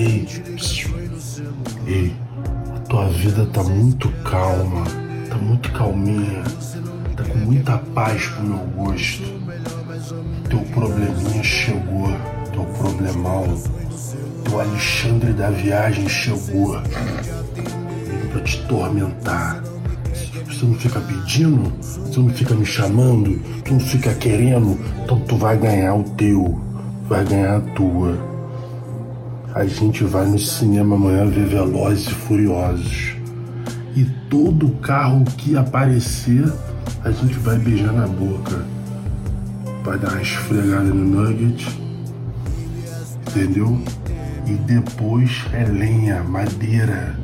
Ei, ei, a tua vida tá muito calma, tá muito calminha, tá com muita paz pro meu gosto. Teu probleminha chegou, teu problemão, teu Alexandre da viagem chegou. Pra te tormentar. Você não fica pedindo, você não fica me chamando, tu não fica querendo, então tu vai ganhar o teu, vai ganhar a tua. A gente vai no cinema amanhã ver Velozes e Furiosos. E todo carro que aparecer, a gente vai beijar na boca. Vai dar uma esfregada no nugget. Entendeu? E depois é lenha, madeira.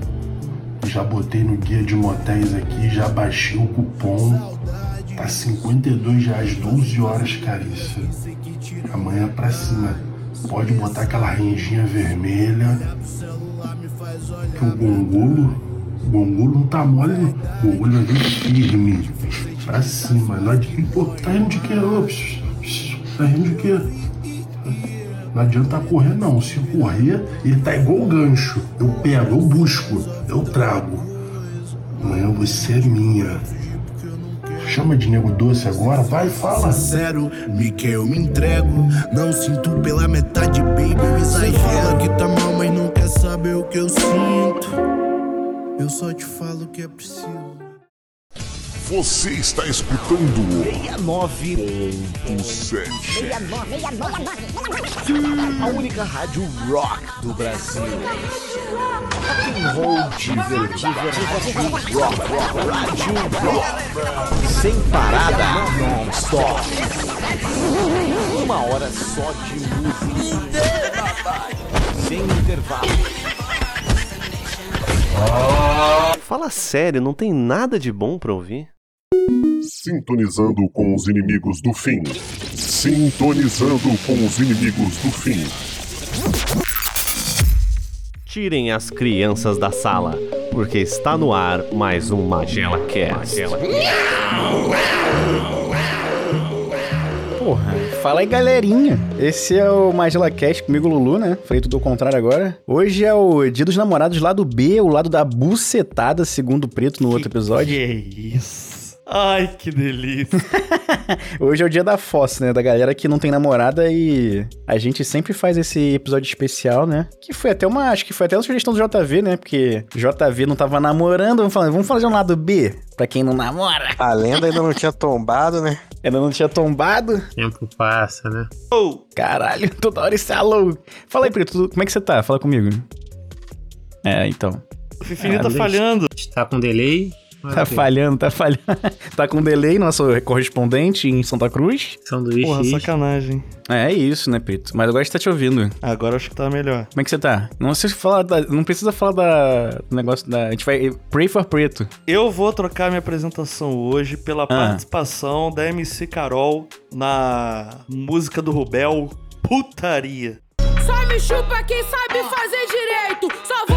Já botei no guia de motéis aqui, já baixei o cupom. Tá 52 reais, 12 horas, carícia. Amanhã pra cima. Pode botar aquela renjinha vermelha. Que o gongulo, o gongulo não tá mole, não. O vai vir firme. Pra cima. Não adianta, pô, tá rindo de quê? Ô, Tá rindo de quê? Não adianta correr, não. Se correr, ele tá igual o gancho. Eu pego, eu busco, eu trago. Amanhã você é minha. Chama de nego doce agora, vai, fala. Sincero, me quer, eu me entrego. Não sinto pela metade, baby, eu exagero. fala que tá mal, mas não quer saber o que eu sinto. Eu só te falo o que é preciso. Você está escutando 69.7 A única rádio rock do Brasil. Rock and roll divertido, rádio rock, rock, rádio rock. Sem parada, non-stop. Uma hora só de música. Sem intervalo. Fala sério, não tem nada de bom pra ouvir? Sintonizando com os inimigos do fim. Sintonizando com os inimigos do fim. Tirem as crianças da sala, porque está no ar mais um Magela Cast. Porra, fala aí galerinha. Esse é o Magela Cast comigo, Lulu, né? Falei tudo ao contrário agora. Hoje é o Dia dos Namorados lado B, o lado da bucetada, segundo o Preto no outro episódio. Que isso. Ai, que delícia. Hoje é o dia da fossa, né? Da galera que não tem namorada e a gente sempre faz esse episódio especial, né? Que foi até uma, acho que foi até uma sugestão do JV, né? Porque JV não tava namorando, vamos falar, vamos fazer um lado B pra quem não namora. A lenda ainda não tinha tombado, né? Ainda não tinha tombado. Tempo passa, né? Oh, caralho, toda hora esse alô. Fala aí, Preto, como é que você tá? Fala comigo. É, então. O Fifini tá falhando. Tá com delay. Tá falhando, tá falhando. tá com delay, nosso correspondente em Santa Cruz. Sanduíche. Porra, sacanagem. É isso, né, Preto? Mas agora a gente tá te ouvindo. Agora acho que tá melhor. Como é que você tá? Não sei falar da, Não precisa falar da, do negócio da. A gente vai. Pray for Preto. Eu vou trocar minha apresentação hoje pela Ah. participação da MC Carol na música do Rubel, Putaria. Só me chupa quem sabe fazer direito. Só vou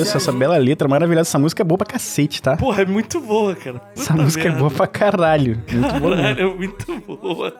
isso, essa bela letra maravilhosa. Essa música é boa pra cacete, tá? Porra, é muito boa, cara. Essa Puta música é merda. boa pra caralho. Muito boa. Caralho, é muito boa.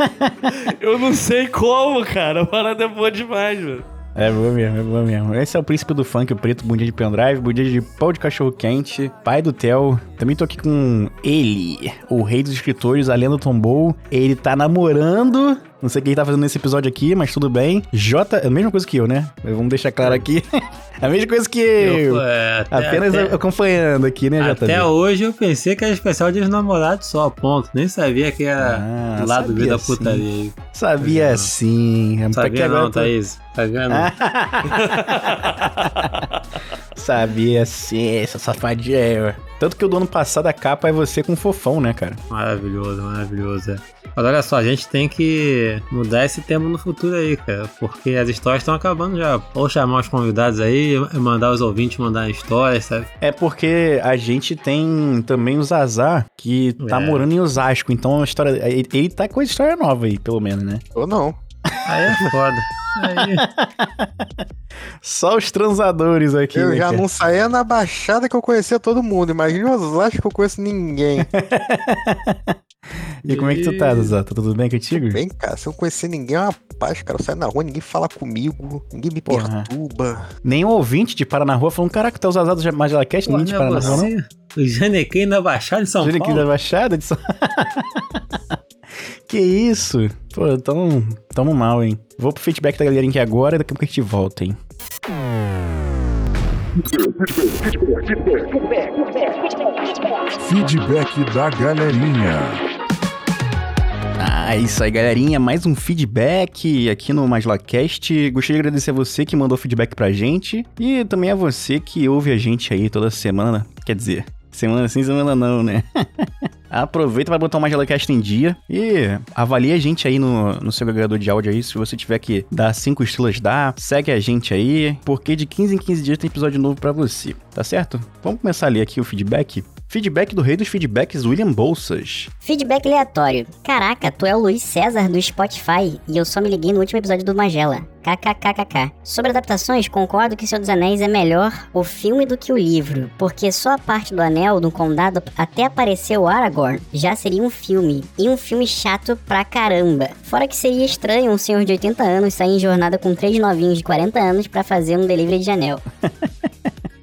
Eu não sei como, cara. A parada é boa demais, velho. É boa mesmo, é boa mesmo. Esse é o príncipe do funk, o preto, bundinha de pendrive, bundinha de pau de cachorro quente, pai do Theo. Também tô aqui com ele, o rei dos escritores, a lenda tombou. Ele tá namorando. Não sei o que ele tá fazendo nesse episódio aqui, mas tudo bem. J, é a mesma coisa que eu, né? Vamos deixar claro aqui. a mesma coisa que eu. Eu, é, até- Apenas até- acompanhando aqui, né, JB? Até hoje eu pensei que era especial de namorados só, ponto. Nem sabia que era Ah, do lado B da sim. putaria. Sabia Não. sim. Sabia agora não, eu tô- Thaís. Sabia não. Sabia sim, essa safadinha. Tanto que o do ano passado a capa é você com fofão, né, cara? Maravilhoso, maravilhoso. é. Mas olha só, a gente tem que mudar esse tema no futuro aí, cara. Porque as histórias estão acabando já. Ou chamar os convidados aí, mandar os ouvintes mandar histórias, sabe? É porque a gente tem também o Zazar, que tá É. morando em Osasco. Então a história. Ele, ele tá com a história nova aí, pelo menos, né? Ou não. Aí é foda. Aí, Só os transadores aqui. Eu né, já cara? não saía na baixada que eu conhecia todo mundo. Imagina os que eu conheço ninguém. E como é que tu tá, Zazar? Tá tudo bem contigo? Bem, cara, se eu não conhecer ninguém é uma paz, cara. Eu saio na rua, ninguém fala comigo, ninguém me Porra. perturba. Nem um ouvinte de Parar na Rua falando: Caraca, tá os Zazar do Magela Cast, Pô, ninguém de não é Parar na Rua, não? O Janequim na Baixada de São Júlio aqui Paulo. da Baixada de São... que isso? Pô, tamo, tamo mal, hein? Vou pro feedback da galerinha aqui agora e daqui a pouco a gente volta, hein? Feedback da galerinha. Ah, isso aí, galerinha. Mais um feedback aqui no MaslaCast. Gostaria de agradecer a você que mandou feedback pra gente e também a você que ouve a gente aí toda semana. Quer dizer, semana sim, semana não, né? Aproveita para botar o MagelaCast em dia e avalie a gente aí no, no seu agregador de áudio aí. Se você tiver que dar 5 estrelas, dá. Segue a gente aí, porque de 15 em 15 dias tem episódio novo pra você, tá certo? Vamos começar a ler aqui o feedback. Feedback do rei dos feedbacks, William Bolsas. Feedback aleatório. Caraca, tu é o Luiz César do Spotify e eu só me liguei no último episódio do Magela. KKKKK. Sobre adaptações, concordo que Senhor dos Anéis é melhor o filme do que o livro, porque só a parte do anel do condado até aparecer o Aragorn já seria um filme, e um filme chato pra caramba. Fora que seria estranho um senhor de 80 anos sair em jornada com três novinhos de 40 anos pra fazer um delivery de anel.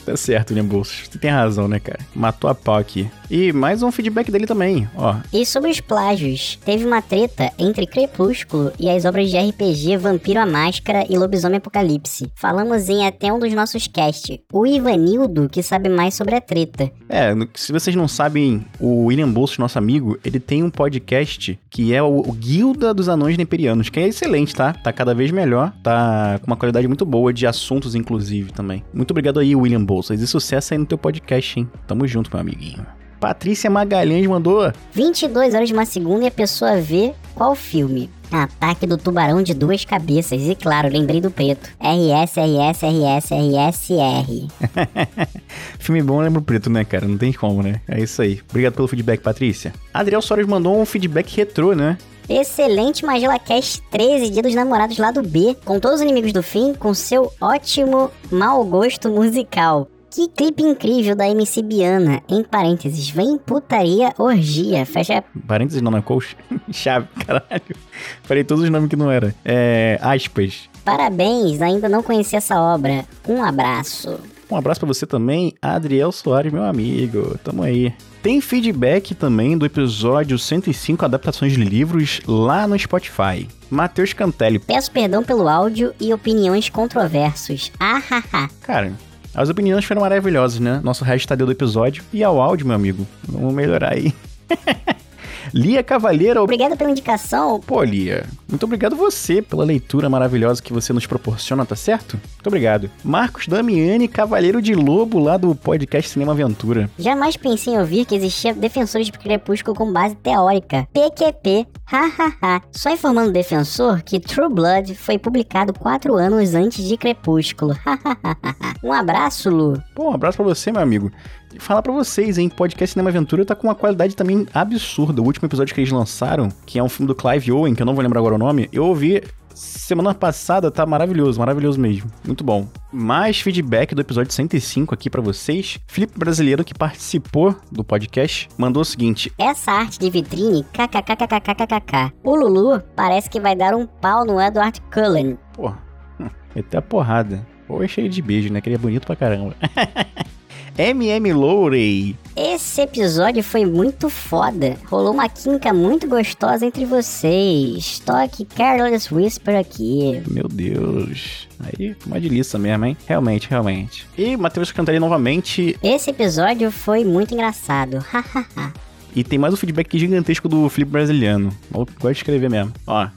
Tá certo, William Bolsas. Tu tem razão, né, cara? Matou a pau aqui. E mais um feedback dele também, ó. E sobre os plágios, teve uma treta entre Crepúsculo e as obras de RPG Vampiro a Máscara e Lobisomem Apocalipse. Falamos em até um dos nossos cast. O Ivanildo, que sabe mais sobre a treta. É, se vocês não sabem, o William Bolsas, nosso amigo, ele tem um podcast que é o, o Guilda dos Anões Neperianos, que é excelente, tá? Tá cada vez melhor, tá com uma qualidade muito boa de assuntos, inclusive, também. Muito obrigado aí, William Bolsas, e sucesso aí no teu podcast, hein? Tamo junto, meu amiguinho. Patrícia Magalhães mandou 22 horas de uma segunda e a pessoa vê qual filme? Ataque do Tubarão de Duas Cabeças. E claro, lembrei do preto. RS, RS, RS, RSR. Filme bom lembra o preto, né, cara? Não tem como, né? É isso aí. Obrigado pelo feedback, Patrícia. Adriel Soares mandou um feedback retrô, né? Excelente Magela Cast 13, Dia dos Namorados lá do B, com todos os inimigos do fim, com seu ótimo mau gosto musical. Que clipe incrível da MC Biana, em parênteses, vem putaria orgia, fecha... Parênteses não na coach. Chave, caralho. Falei todos os nomes que não era. É. Aspas. Parabéns, ainda não conheci essa obra. Um abraço. Um abraço pra você também, Adriel Soares, meu amigo. Tamo aí. Tem feedback também do episódio 105 Adaptações de Livros lá no Spotify. Matheus Cantelli. Peço perdão pelo áudio e opiniões controversos. Ahaha. Cara, as opiniões foram maravilhosas, né? Nosso hashtag do episódio. E ao áudio, meu amigo. Vamos melhorar aí. Lia Cavalheira. Obrigado pela indicação. Pô, Lia, muito obrigado você pela leitura maravilhosa que você nos proporciona, tá certo? Muito obrigado. Marcos Damiani, Cavaleiro de Lobo, lá do podcast Cinema Aventura. Jamais pensei em ouvir que existia defensores de Crepúsculo com base teórica. PQP. Hahaha. Só informando o defensor que True Blood foi publicado quatro anos antes de Crepúsculo. um abraço, Lu. Pô, um abraço pra você, meu amigo. Falar pra vocês, hein? Podcast Cinema Aventura tá com uma qualidade também absurda. O último episódio que eles lançaram, que é um filme do Clive Owen, que eu não vou lembrar agora o nome, eu ouvi semana passada, tá maravilhoso, maravilhoso mesmo. Muito bom. Mais feedback do episódio 105 aqui pra vocês. Felipe Brasileiro, que participou do podcast, mandou o seguinte: Essa arte de vitrine, kkkkkkkkk. O Lulu parece que vai dar um pau no Edward Cullen. Pô, até a porrada. Ou é cheio de beijo, né? Que ele é bonito pra caramba. MM Lowry. Esse episódio foi muito foda. Rolou uma química muito gostosa entre vocês. Toque Careless Whisper aqui. Meu Deus. Aí, uma delícia mesmo, hein? Realmente, realmente. E Matheus Cantarelli novamente. Esse episódio foi muito engraçado. Hahaha. E tem mais um feedback gigantesco do Felipe Brasiliano. Eu gosto de escrever mesmo. Ó.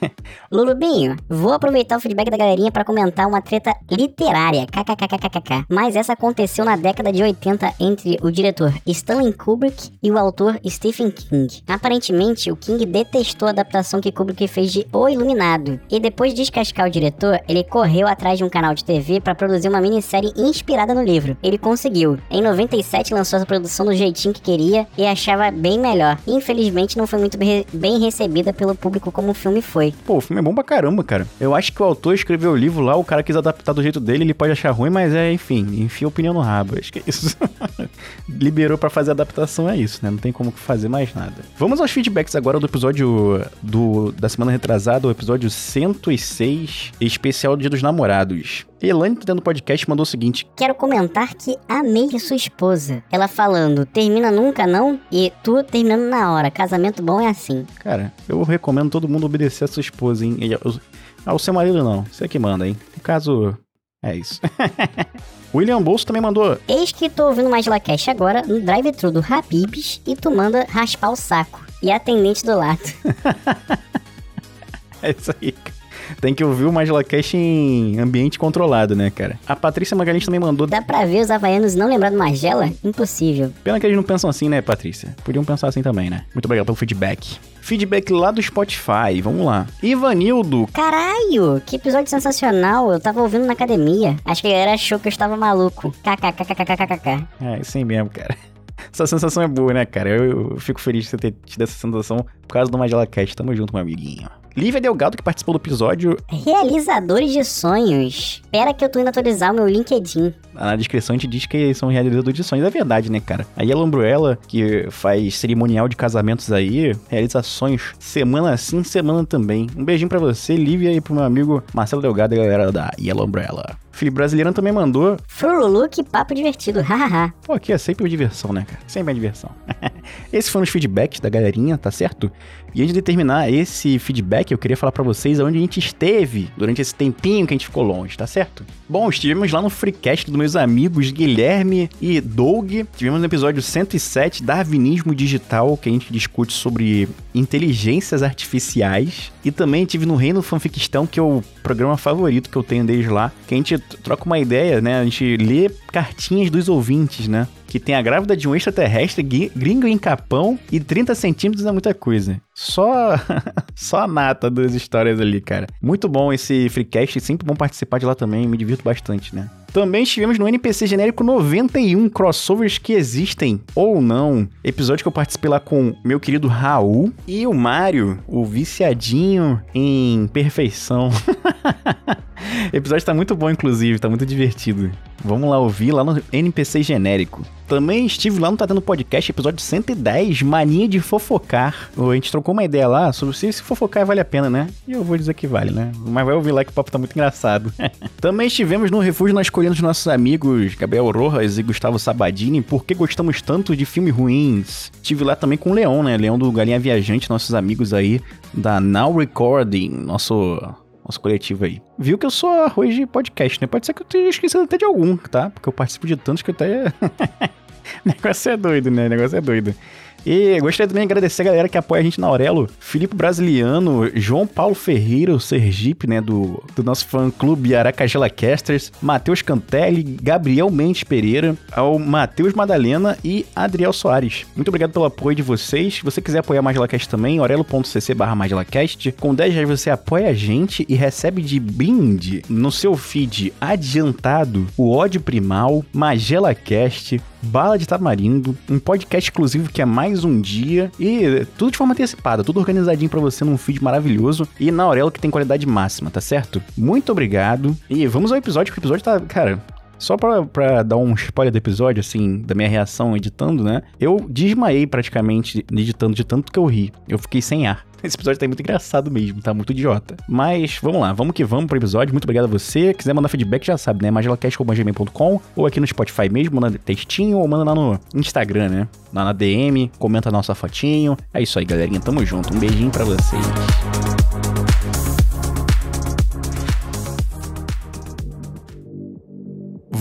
Lulubinho, vou aproveitar o feedback da galerinha pra comentar uma treta literária, kkkkkk. Mas essa aconteceu na década de 80 entre o diretor Stanley Kubrick e o autor Stephen King. Aparentemente, o King detestou a adaptação que Kubrick fez de O Iluminado. E depois de descascar o diretor, ele correu atrás de um canal de TV pra produzir uma minissérie inspirada no livro. Ele conseguiu. Em 97 lançou essa produção do jeitinho que queria e achava bem melhor. Infelizmente não foi muito bem recebida pelo público como o filme foi. Pô, o filme é bom pra caramba, cara. Eu acho que o autor escreveu o livro lá, o cara quis adaptar do jeito dele, ele pode achar ruim, mas é, enfim, enfia a opinião no rabo. Acho que é isso. Liberou pra fazer a adaptação, é isso, né? Não tem como fazer mais nada. Vamos aos feedbacks agora do episódio do, da semana retrasada, o episódio 106, especial Dia dos Namorados. Dentro do podcast, mandou o seguinte: Quero comentar que amei sua esposa. Ela falando, termina nunca não? E tu terminando na hora. Casamento bom é assim. Cara, eu recomendo todo mundo obedecer a sua esposa, hein? E Ao seu marido, não. Você que manda, hein? No caso, é isso. William Bolso também mandou. Eis que tô ouvindo mais Cash agora no drive-thru do Habibs e tu manda raspar o saco. E a atendente do lado. É isso aí, cara. Tem que ouvir o Magela Cash em ambiente controlado, né, cara? A Patrícia Magalhães também mandou. Dá pra ver os havaianos não lembrar do Magela? Impossível. Pena que eles não pensam assim, né, Patrícia? Podiam pensar assim também, né? Muito obrigado pelo feedback. Feedback lá do Spotify, vamos lá. Ivanildo. Caralho, que episódio sensacional. Eu tava ouvindo na academia. Acho que a galera achou que eu estava maluco. KKKKKKK. É, assim mesmo, cara. Essa sensação é boa, né, cara? Eu, eu fico feliz de você ter tido essa sensação por causa do Magela Cast. Tamo junto, meu amiguinho. Lívia Delgado, que participou do episódio, Realizadores de sonhos. Espera que eu tô indo atualizar o meu LinkedIn. na descrição a gente diz que são realizadores de sonhos. É verdade, né, cara? A Yellow Umbrella, que faz cerimonial de casamentos aí, realiza sonhos semana sim, semana também. Um beijinho pra você, Lívia, e pro meu amigo Marcelo Delgado e galera da Yellow Umbrella. Felipe Brasileirão também mandou. Frululu, que papo divertido. Hahaha. Pô, aqui é sempre diversão, né, cara? Sempre é diversão. Esses foram os feedbacks da galerinha, tá certo? E antes de terminar esse feedback, eu queria falar pra vocês onde a gente esteve durante esse tempinho que a gente ficou longe, tá certo? Bom, estivemos lá no Freecast dos meus amigos Guilherme e Doug. Tivemos no episódio 107, Darwinismo Digital, que a gente discute sobre inteligências artificiais. E também tive no Reino Fanficistão, que é o programa favorito que eu tenho deles lá, que a gente troca uma ideia, né? A gente lê cartinhas dos ouvintes, né? Que tem a grávida de um extraterrestre, gringo em capão e 30 centímetros é muita coisa. Só, só a nata das histórias ali, cara. Muito bom esse freecast, sempre bom participar de lá também, me divirto bastante, né? Também estivemos no NPC Genérico 91, crossovers que existem ou não. Episódio que eu participei lá com meu querido Raul e o Mário, o viciadinho em perfeição. Episódio tá muito bom, inclusive, tá muito divertido. Vamos lá ouvir lá no NPC genérico. Também estive lá no Tá Tendo Podcast, episódio 110, Mania de Fofocar. A gente trocou uma ideia lá sobre se, se fofocar vale a pena, né? E eu vou dizer que vale, né? Mas vai ouvir lá que o papo tá muito engraçado. Também estivemos no Refúgio Nós Escolhendo os nossos amigos Gabriel Rojas e Gustavo Sabadini, porque gostamos tanto de filmes ruins. Estive lá também com o Leon, né? Leon do Galinha Viajante, nossos amigos aí da Now Recording, nosso nosso coletivo aí. Viu que eu sou arroz de podcast, né? Pode ser que eu tenha esquecido até de algum, tá? Porque eu participo de tantos que até. negócio é doido, né? negócio é doido. E gostaria também de agradecer a galera que apoia a gente na Aurelo. Filipe Brasiliano, João Paulo Ferreira, o Sergipe, né? Do, do nosso fã-clube Aracajela Casters, Matheus Cantelli, Gabriel Mendes Pereira, ao Matheus Madalena e Adriel Soares. Muito obrigado pelo apoio de vocês. Se você quiser apoiar mais Gelacast também, orelo.cc barra. Com 10 reais você apoia a gente e recebe de brinde no seu feed adiantado o ódio primal, Magela Cast, Bala de Tamarindo, um podcast exclusivo que é mais um dia e tudo de forma antecipada, tudo organizadinho pra você num feed maravilhoso e na Aurelo que tem qualidade máxima, tá certo? Muito obrigado e vamos ao episódio, que o episódio tá, cara, só pra, pra dar um spoiler do episódio, assim, da minha reação editando, né? Eu desmaiei praticamente editando de tanto que eu ri. Eu fiquei sem ar. Esse episódio tá muito engraçado mesmo, tá muito idiota. Mas vamos lá, vamos que vamos pro episódio. Muito obrigado a você. Quiser mandar feedback, já sabe, né? magelacast.gmail.com ou aqui no Spotify mesmo, manda textinho ou manda lá no Instagram, né? Lá na DM, comenta a nossa fotinho. É isso aí, galerinha. Tamo junto. Um beijinho pra vocês.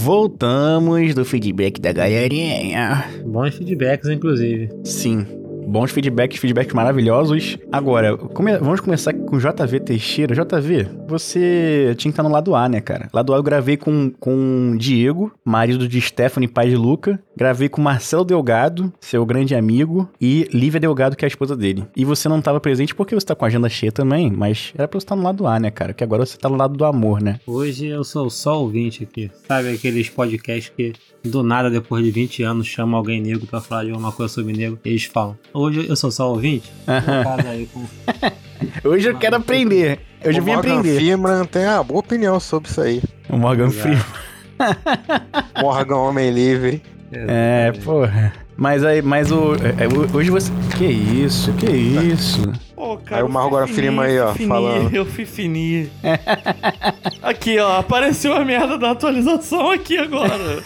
Voltamos do feedback da galerinha. Bons feedbacks, inclusive. Sim. Bons feedbacks, feedbacks maravilhosos. Agora, come- vamos começar com o JV Teixeira. JV, você tinha que estar no lado A, né, cara? Lado A eu gravei com, com Diego, marido de Stephanie, pai de Luca. Gravei com Marcelo Delgado, seu grande amigo, e Lívia Delgado, que é a esposa dele. E você não tava presente porque você tá com a agenda cheia também, mas era pra você estar no lado A, né, cara? Que agora você tá no lado do amor, né? Hoje eu sou só ouvinte aqui. Sabe aqueles podcasts que do nada, depois de 20 anos, chamam alguém negro pra falar de alguma coisa sobre negro e eles falam: Hoje eu sou só ouvinte? Com Hoje eu quero aprender. Eu o vim Morgan aprender. Freeman tem uma boa opinião sobre isso aí. O Morgan Freeman. Morgan Homem Livre. É, porra. Mas aí, mas o. é, é, hoje você. Que isso, que isso. Pô, cara, Aí o Morgan fui Freeman aí, ó, fui falando. Eu fui fininho. aqui, ó, apareceu a merda da atualização aqui agora.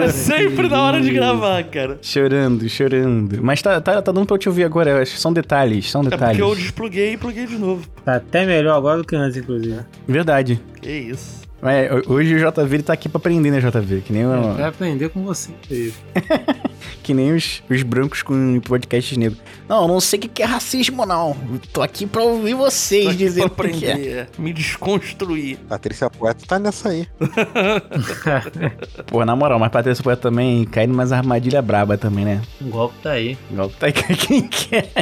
É sempre na hora de gravar, cara. Chorando, chorando. Mas tá, tá, tá dando pra eu te ouvir agora. eu acho que São detalhes, são É detalhes. porque eu despluguei e pluguei de novo. Tá até melhor agora do que antes, inclusive. Verdade. Que isso. É, hoje o JV ele tá aqui pra aprender, né, JV? Que nem, o- Vai aprender com você. Que nem os, os brancos com podcasts negros. Não, eu não sei o que é racismo, não. Eu tô aqui pra ouvir vocês Tô aqui dizendo pra o que é. aprender, me desconstruir. Patrícia Poeta tá nessa aí. Pô, na moral, mas Patrícia Poeta também cai numas armadilhas braba também, né? Um golpe tá aí. Igual tá aí quem quer.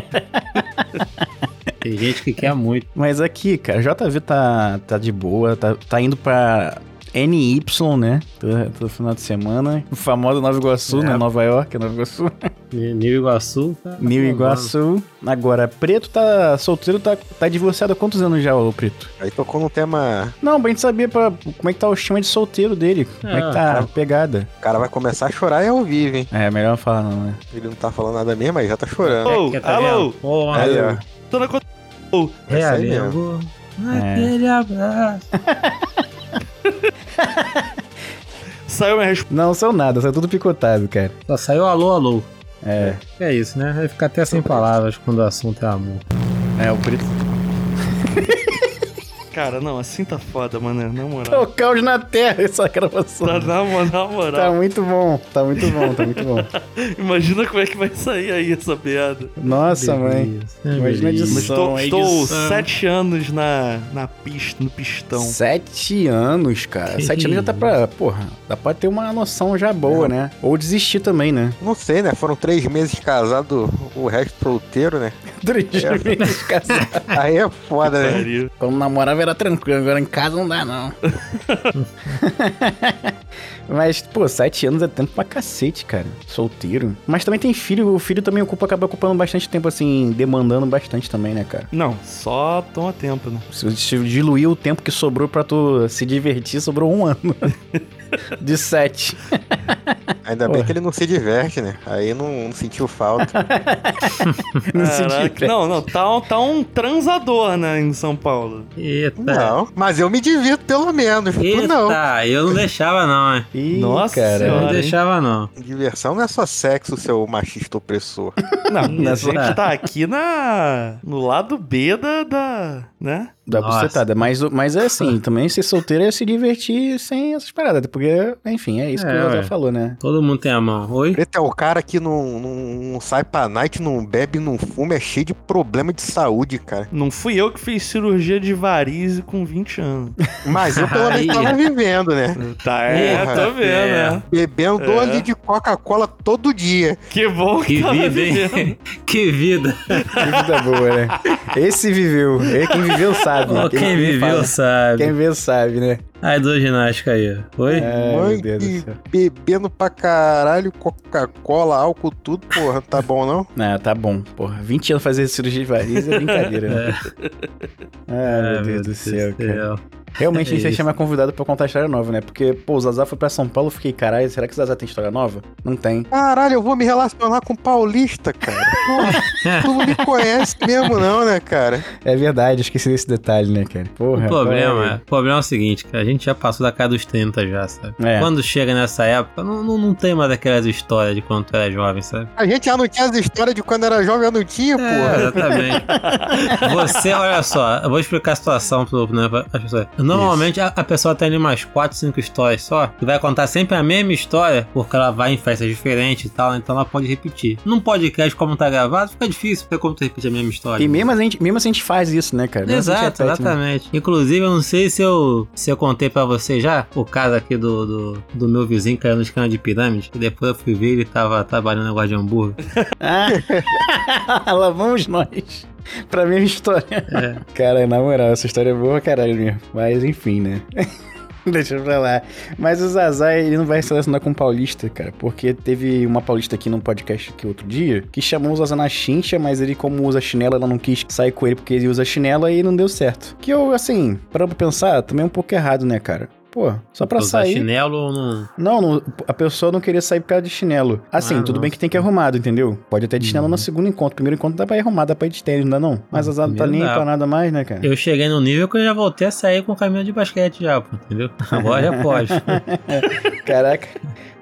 Tem gente que quer muito. Mas aqui, cara, JV tá, tá de boa, tá, tá indo pra NY, né? Todo, todo final de semana. O famoso Nova Iguaçu, É. né? Nova York, Nova Iguaçu. New Iguaçu. Tá New Iguaçu. Agora, Preto tá solteiro, tá, tá divorciado há quantos anos já, ô Preto? Aí tocou num tema. Não, pra gente saber pra, como é que tá o estima de solteiro dele. Como é que Ah, tá a cara. pegada. O cara vai começar a chorar e ao vivo, hein? É, melhor não falar não, né? Ele não tá falando nada mesmo, mas já tá chorando. Ô, Quer tá alô, Aí, ó. tô na conta. Ô, É Realengo. Aquele abraço. Saiu minha resposta. Não são nada, são tudo picotado, cara. Só saiu alô, alô. É, É isso, né? Vai ficar até sem palavras quando o assunto é amor. é, o Preto. Cara, não, assim tá foda, mano. Na moral. Tá o caos na terra essa gravação. Tá na, na Tá moral. muito bom, tá muito bom, tá muito bom. Imagina como é que vai sair aí essa piada. Nossa, mãe. Imagina edição. estou, estou sete anos na, na pista, no pistão. Sete anos, cara. Sete anos já tá pra. Porra, dá pra ter uma noção já boa, né? Ou desistir também, né? Não sei, né? Foram três meses casado, o resto solteiro, né? Três É. meses casado. Aí é foda, né? Quando namorava era tranquilo, agora em casa não dá, não. Mas, pô, sete anos é tempo pra cacete, cara. Solteiro. Mas também tem filho, o filho também ocupa, acaba ocupando bastante tempo, assim, demandando bastante também, né, cara? Não, só toma tempo, né? Se se diluir o tempo que sobrou pra tu se divertir, sobrou um ano. De sete. Ainda bem que ele não se diverte, né? Aí não, não sentiu falta. Não se. Não, não, tá, um- tá um transador, né, em São Paulo. Eita. Não, mas eu me divirto pelo menos. Tu Eita, não. eu não deixava não, hein? Ih, Nossa cara. Eu não hein? deixava não. Diversão não é só sexo, seu machista opressor. Não, a Isso, gente é. tá aqui na, no lado B da, da né? Da Nossa. bucetada. Mas, o- mas é assim, também ser solteiro é se divertir sem essas paradas. Porque, enfim, é isso que É, o José ué. falou, né? Todo mundo tem a mão. Oi? Preto é o cara que não, não, não sai pra night, não bebe, não fuma, é cheio de problema de saúde, cara. Não fui eu que fiz cirurgia de varize com 20 anos. Mas eu pelo menos tava vivendo, né? Tá, é, Porra, tô vendo, é. né? Bebendo É. dois litros de Coca-Cola todo dia. Que bom que, Que tava vida, vivendo. hein? que vida. Que vida boa, né? Esse viveu. É, Quem viveu sabe. Ó, Quem viveu fala. sabe. Quem viveu sabe, né? Aí, do ginástica aí. Oi? É, Mãe meu Deus céu. bebendo pra caralho, Coca-Cola, álcool, tudo, porra, tá bom não? Ah, tá bom. Porra, 20 anos fazer cirurgia de variz é brincadeira, né? Ah, meu Deus do céu, cara. Realmente a gente É isso. chamar convidado pra contar história nova, né? Porque, pô, o Zazá foi pra São Paulo, eu fiquei, caralho, será que o Zazá tem história nova? Não tem. Caralho, eu vou me relacionar com paulista, cara. Porra, tu não me conhece mesmo não, né, cara? É verdade, eu esqueci desse detalhe, né, cara? Porra. O problema, qual é, o problema é o seguinte, cara, a gente já passou da casa dos 30 já, sabe? É. Quando chega nessa época, não, não, não tem mais aquelas histórias de quando tu era jovem, sabe? A gente já não tinha as histórias de quando era jovem, eu não tinha, É, porra. exatamente. Você, olha só, eu vou explicar a situação pro, né, pra- as pessoas. Normalmente a, a pessoa tem ali umas 4, 5 histórias só, e vai contar sempre a mesma história, porque ela vai em festas diferentes e tal, então ela pode repetir. Num podcast, como tá gravado, fica difícil, porque como tu repetir a mesma história. E mesmo, a gente, mesmo assim a gente faz isso, né, cara? Exato, repete, né? exatamente. Inclusive, eu não sei se eu, se eu contei pra você já, o caso aqui do, do, do meu vizinho caiu no escândalo de pirâmide, e depois eu fui ver ele tava trabalhando no negócio de hambúrguer. Ah, lá vamos nós. Pra mesma história. É. Cara, na moral, essa história é boa caralho mesmo. Mas enfim, né? Deixa pra lá. Mas o Zazá, ele não vai se relacionar com o Paulista, cara. Porque teve uma Paulista aqui no podcast aqui outro dia que chamou o Zazá na chincha, mas ele, como usa chinela, ela não quis sair com ele porque ele usa chinela e não deu certo. Que eu, assim, para pra pensar, também é um pouco errado, né, cara? Pô, só pra Usar sair. chinelo ou não. Não, não, a pessoa não queria sair por causa de chinelo. Assim, Ah, tudo bem nossa. que tem que ir arrumado, entendeu? Pode até de chinelo Uhum. no segundo encontro. Primeiro encontro dá pra ir arrumado, dá pra ir de tênis, não dá não? Mas as não tá nem dá. pra nada mais, né, cara? Eu cheguei no nível que eu já voltei a sair com caminhão de basquete já, pô, entendeu? Agora já pode. Caraca.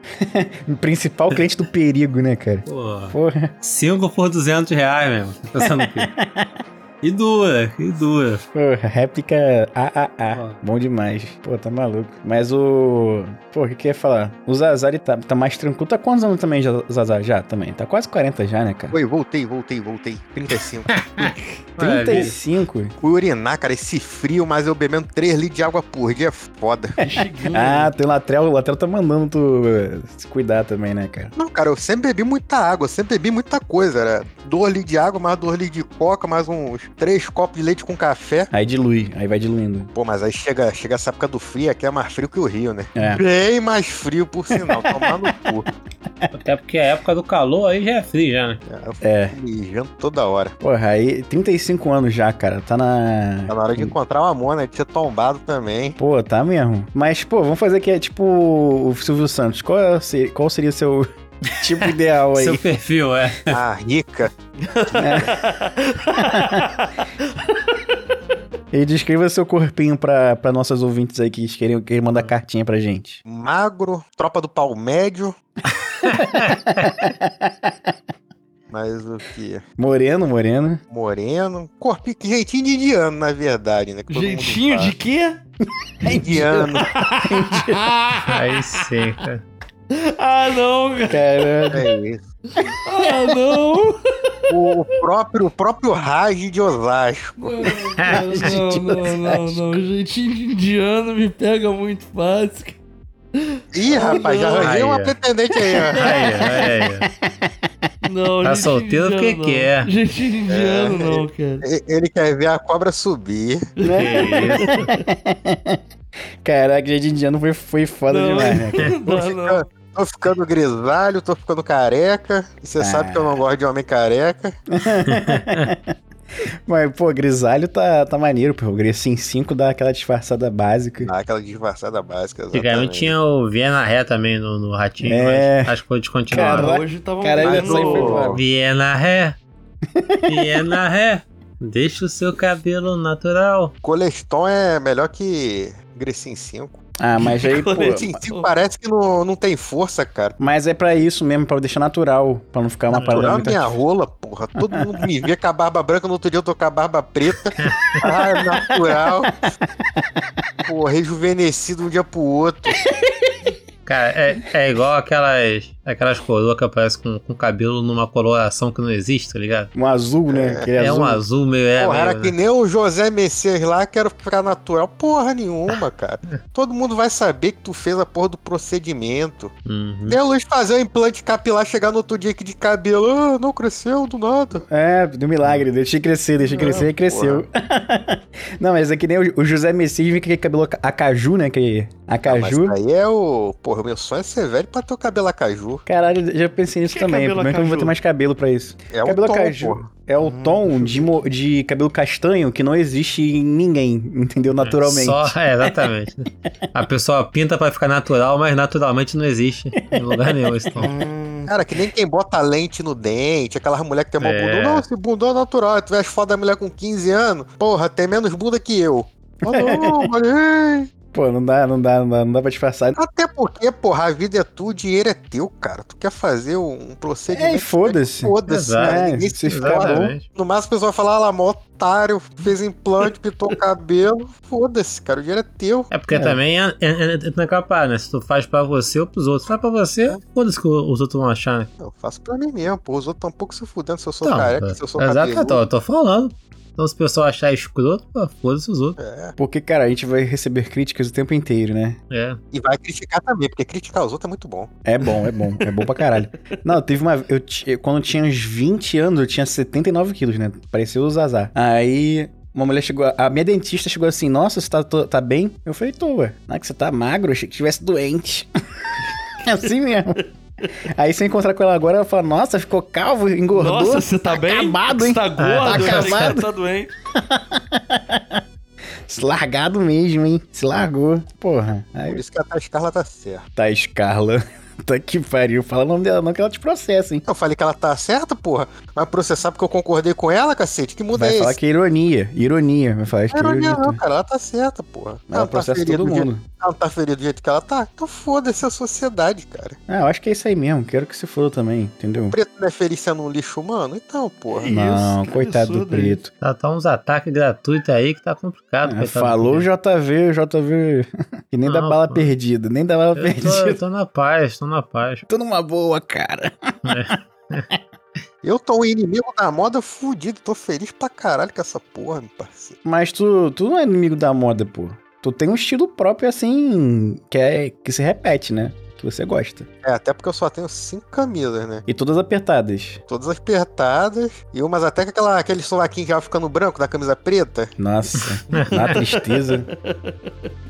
Principal cliente do perigo, né, cara? Porra. 5 por 200 reais mesmo. Tá Pensando o quê? E dura, e dura. Pô, réplica AAA. Bom demais. Pô, tá maluco. Mas o. Pô, o que que eu ia falar? O Zazar ele tá, tá mais tranquilo. Tá quantos anos também, já, Zazar? Já também. Tá quase 40 já, né, cara? Oi, voltei, voltei, voltei. 35. 35? Fui urinar, cara, esse frio, mas eu bebendo 3 litros de água por dia é foda. Ah, tem o Latrel. O Latrel tá mandando tu eh, se cuidar também, né, cara? Não, cara, eu sempre bebi muita água, eu sempre bebi muita coisa. Era 2 litros de água, mais 2 litros de coca, mais uns 3 copos de leite com café. Aí dilui, aí vai diluindo. Pô, mas aí chega, chega essa época do frio, aqui é mais frio que o Rio, né? É. Bem mais frio, por sinal, tomar no cu. Até porque a época do calor aí já é frio já, né? Eu É. fico mijando toda hora. Porra, aí 35 anos já, cara. Tá na. Tá na hora de encontrar uma mona, de ser tombado também. Pô, tá mesmo. Mas, pô, vamos fazer aqui, é tipo o Silvio Santos. Qual, é, se- qual seria o seu tipo ideal aí? Seu perfil, é. Ah, rica. E descreva seu corpinho pra, pra nossos ouvintes aí que querem, querem mandar cartinha pra gente. Magro, tropa do pau médio. Mas o que? Moreno, moreno. Moreno. Corpinho, jeitinho de indiano, na verdade, né? Jeitinho de quê? indiano. Aí sim, cara. Ah, não, cara. Caramba. É isso. Ah, não. O próprio, o próprio Raj de Osasco. Não, não, não, não. Jeitinho de indiano me pega muito fácil. Ih, rapaz, já arranjei uma pretendente aí, ó. Aí. Não, Tá solteiro indiano, quer. não. Jeitinho de indiano, não, cara. E- Ele quer ver a cobra subir. Que isso? Caraca, gente de indiano foi, foi foda Não. demais, né, cara? Não, não. Tô ficando grisalho, tô ficando careca. Você Ah. sabe que eu não gosto de homem careca. Mas, pô, grisalho tá, tá maneiro, pô. O Grecin 5 dá aquela disfarçada básica. Ah, aquela disfarçada básica. Antigamente exatamente. tinha o Viena Ré também no, no Ratinho, É. mas acho que foi descontinuado. Caraca, Hoje tava Caralho, Mas essa aí foi o- foda. Viena Ré. Viena Ré. Deixa o seu cabelo natural. Coleston é melhor que Grecin 5. Ah, mas aí, pô. Grecin 5 parece que não, não tem força, cara. Mas é pra isso mesmo, pra deixar natural. Pra não ficar uma parada Natural muito. minha rola, porra. Todo mundo me vê com a barba branca, no outro dia eu tô com a barba preta. Ah, é natural. Pô, rejuvenescido um dia pro outro. Cara, é, é igual aquelas, aquelas coroas que aparecem com, com cabelo numa coloração que não existe, tá ligado? Um azul, né? Aquele É azul. um azul meio. É, Porra, era meio, que nem o José Messias lá, quero ficar natural. Porra nenhuma, cara. Todo mundo vai saber que tu fez a porra do procedimento. Uhum. Nem o Luiz fazer um implante capilar, chegar no outro dia aqui de cabelo. Ah, não cresceu do nada. É, deu milagre, deixei crescer, deixei É, crescer e cresceu. não, mas é que nem o, o José Messias vem com aquele cabelo aca- acaju, né? Aquele acaju. Mas aí é o. Porra, o meu sonho é ser velho pra ter o cabelo acaju. Caralho, já pensei nisso Que é também. cabelo Primeiro que eu não vou ter mais cabelo pra isso. É cabelo o tom, acaju porra. é o tom de, de cabelo castanho que não existe em ninguém, entendeu? Naturalmente. Só, é, exatamente. A pessoa pinta pra ficar natural, mas naturalmente não existe em lugar nenhum esse tom. Cara, que nem quem bota lente no dente, aquelas mulher que tem mó É. bundão. Não, esse bundão é natural. Tu vê as fotos da mulher com 15 anos, porra, tem menos bunda que eu. Ah, não. Pô, não dá, não dá, não dá, não dá pra disfarçar. Até porque, porra, a vida é tua, o dinheiro é teu, cara. Tu quer fazer um procedimento. É, e foda-se. Foda-se, Exato. cara. É, Ninguém se ficar bom. No máximo a pessoa vai falar, ah lá, mó otário, fez implante, pintou o cabelo. Foda-se, cara. O dinheiro é teu. É porque também é, é, é, é capaz, né? Se tu faz pra você ou pros outros. Faz pra você, foda-se que os outros vão achar, né? Eu faço pra mim mesmo, pô. Os outros tão um pouco se fudendo se eu sou Então, careca, se eu sou Exato, eu tô, eu tô falando. Então se o pessoal achar escroto, pô, foda-se os outros. É. Porque, cara, a gente vai receber críticas o tempo inteiro, né? É. E vai criticar também, porque criticar os outros é muito bom. É bom, é bom. É bom pra caralho. Não, teve uma. Eu, quando eu tinha uns 20 anos, eu tinha 79 quilos, né? Parecia o Zazar. Aí. Uma mulher chegou, a minha dentista chegou assim, nossa, você tá, tô- tá bem? Eu falei, tô, ué. Não é que você tá magro, eu achei que tivesse doente. É assim mesmo. Aí se eu encontrar com ela agora, ela fala, nossa, ficou calvo, engordou. Nossa, você tá, bem? acabado, hein? Você tá gordo, Tá achei que acabado. você tá doente. Se largado mesmo, hein? Se largou. Porra. Aí Por isso que a Tati Carla tá certa. tá Tá que pariu. Fala o nome dela, não que ela te processa, hein? Eu falei que ela tá certa, porra. Vai processar porque eu concordei com ela, cacete. Que muda Vai é falar esse? que é ironia. Ironia. Vai falar que é ironia ironia. não, cara. Ela tá certa, porra. Ela não tá processa ferida todo do jeito- mundo. Ela não tá ferida do jeito que ela tá? Então foda-se a sociedade, cara. Ah, eu acho que é isso aí mesmo. Quero que você for também, entendeu? O preto não é feliz sendo um lixo humano? Então, porra. Não, coitado do preto. Tá, tá uns ataques gratuitos aí que tá complicado. Ah, falou o. JV, JV. que nem da Não, bala pô. perdida, nem da bala Eu tô, perdida. eu tô na paz, tô na paz. Tô numa boa, cara. Eu tô um inimigo da moda fudido. Tô feliz pra caralho com essa porra, meu parceiro. Mas tu, tu não é inimigo da moda, pô. Tu tem um estilo próprio, assim, que, é, que se repete, né? Que você gosta. É, até porque eu só tenho cinco camisas, né? E todas apertadas. Todas apertadas. E umas até com aquela, aquele sovaquinho que vai ficando branco da camisa preta. Nossa, na tristeza.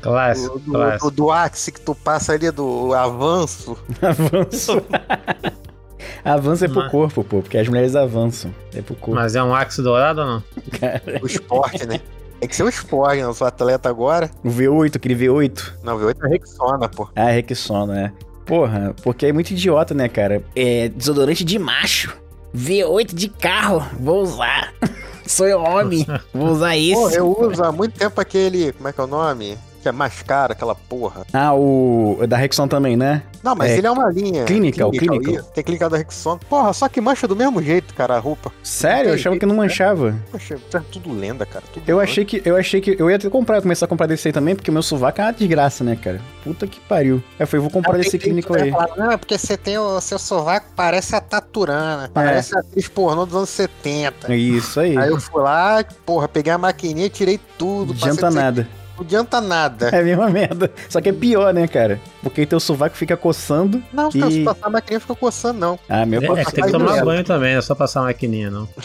Clássico, Do, do, clássico. do, do Axe que tu passa ali, do avanço. Avanço. Avanço é pro Mas- corpo, pô, porque as mulheres avançam. É pro corpo. Mas é um Axe dourado ou não? O esporte, né? Tem que o esporte, né? Eu sou atleta agora. O V8, aquele V8. Não, V8 é Rexona, pô. Ah, Rexona, é. Porra, porque é muito idiota, né, cara? É desodorante de macho. V8 de carro. Vou usar. Sou homem. Vou usar isso. Pô, eu uso há muito tempo aquele. Como é que é o nome? Que é mais caro, aquela porra. Ah, o o da Rexon também, né? Não, mas É, ele é uma linha. Clinical, Clinical. isso. Tem clinical da Rexona. Porra, só que mancha do mesmo jeito, cara, a roupa. Sério? Eu achava que não manchava. Poxa, é tudo lenda, cara. Tudo Eu mancha. achei que eu achei que eu ia ter comprar, começar a comprar desse aí também, porque o meu sovaco é uma desgraça, né, cara? Puta que pariu. Aí eu falei, vou comprar Aí desse clínico aí. falar, Não, é porque você tem o seu sovaco, parece a Taturana. Parece a atriz pornô dos anos 70. É Isso aí. Aí eu fui lá, porra, peguei a maquininha e tirei tudo. Não adianta nada. Não adianta nada. É a mesma merda. Só que é pior, né, cara? Porque teu sovaco fica coçando. Não, cara, se e... passar a maquininha fica coçando, não. Ah, meu É, é que tem que tomar banho também, não é só passar a maquininha, não.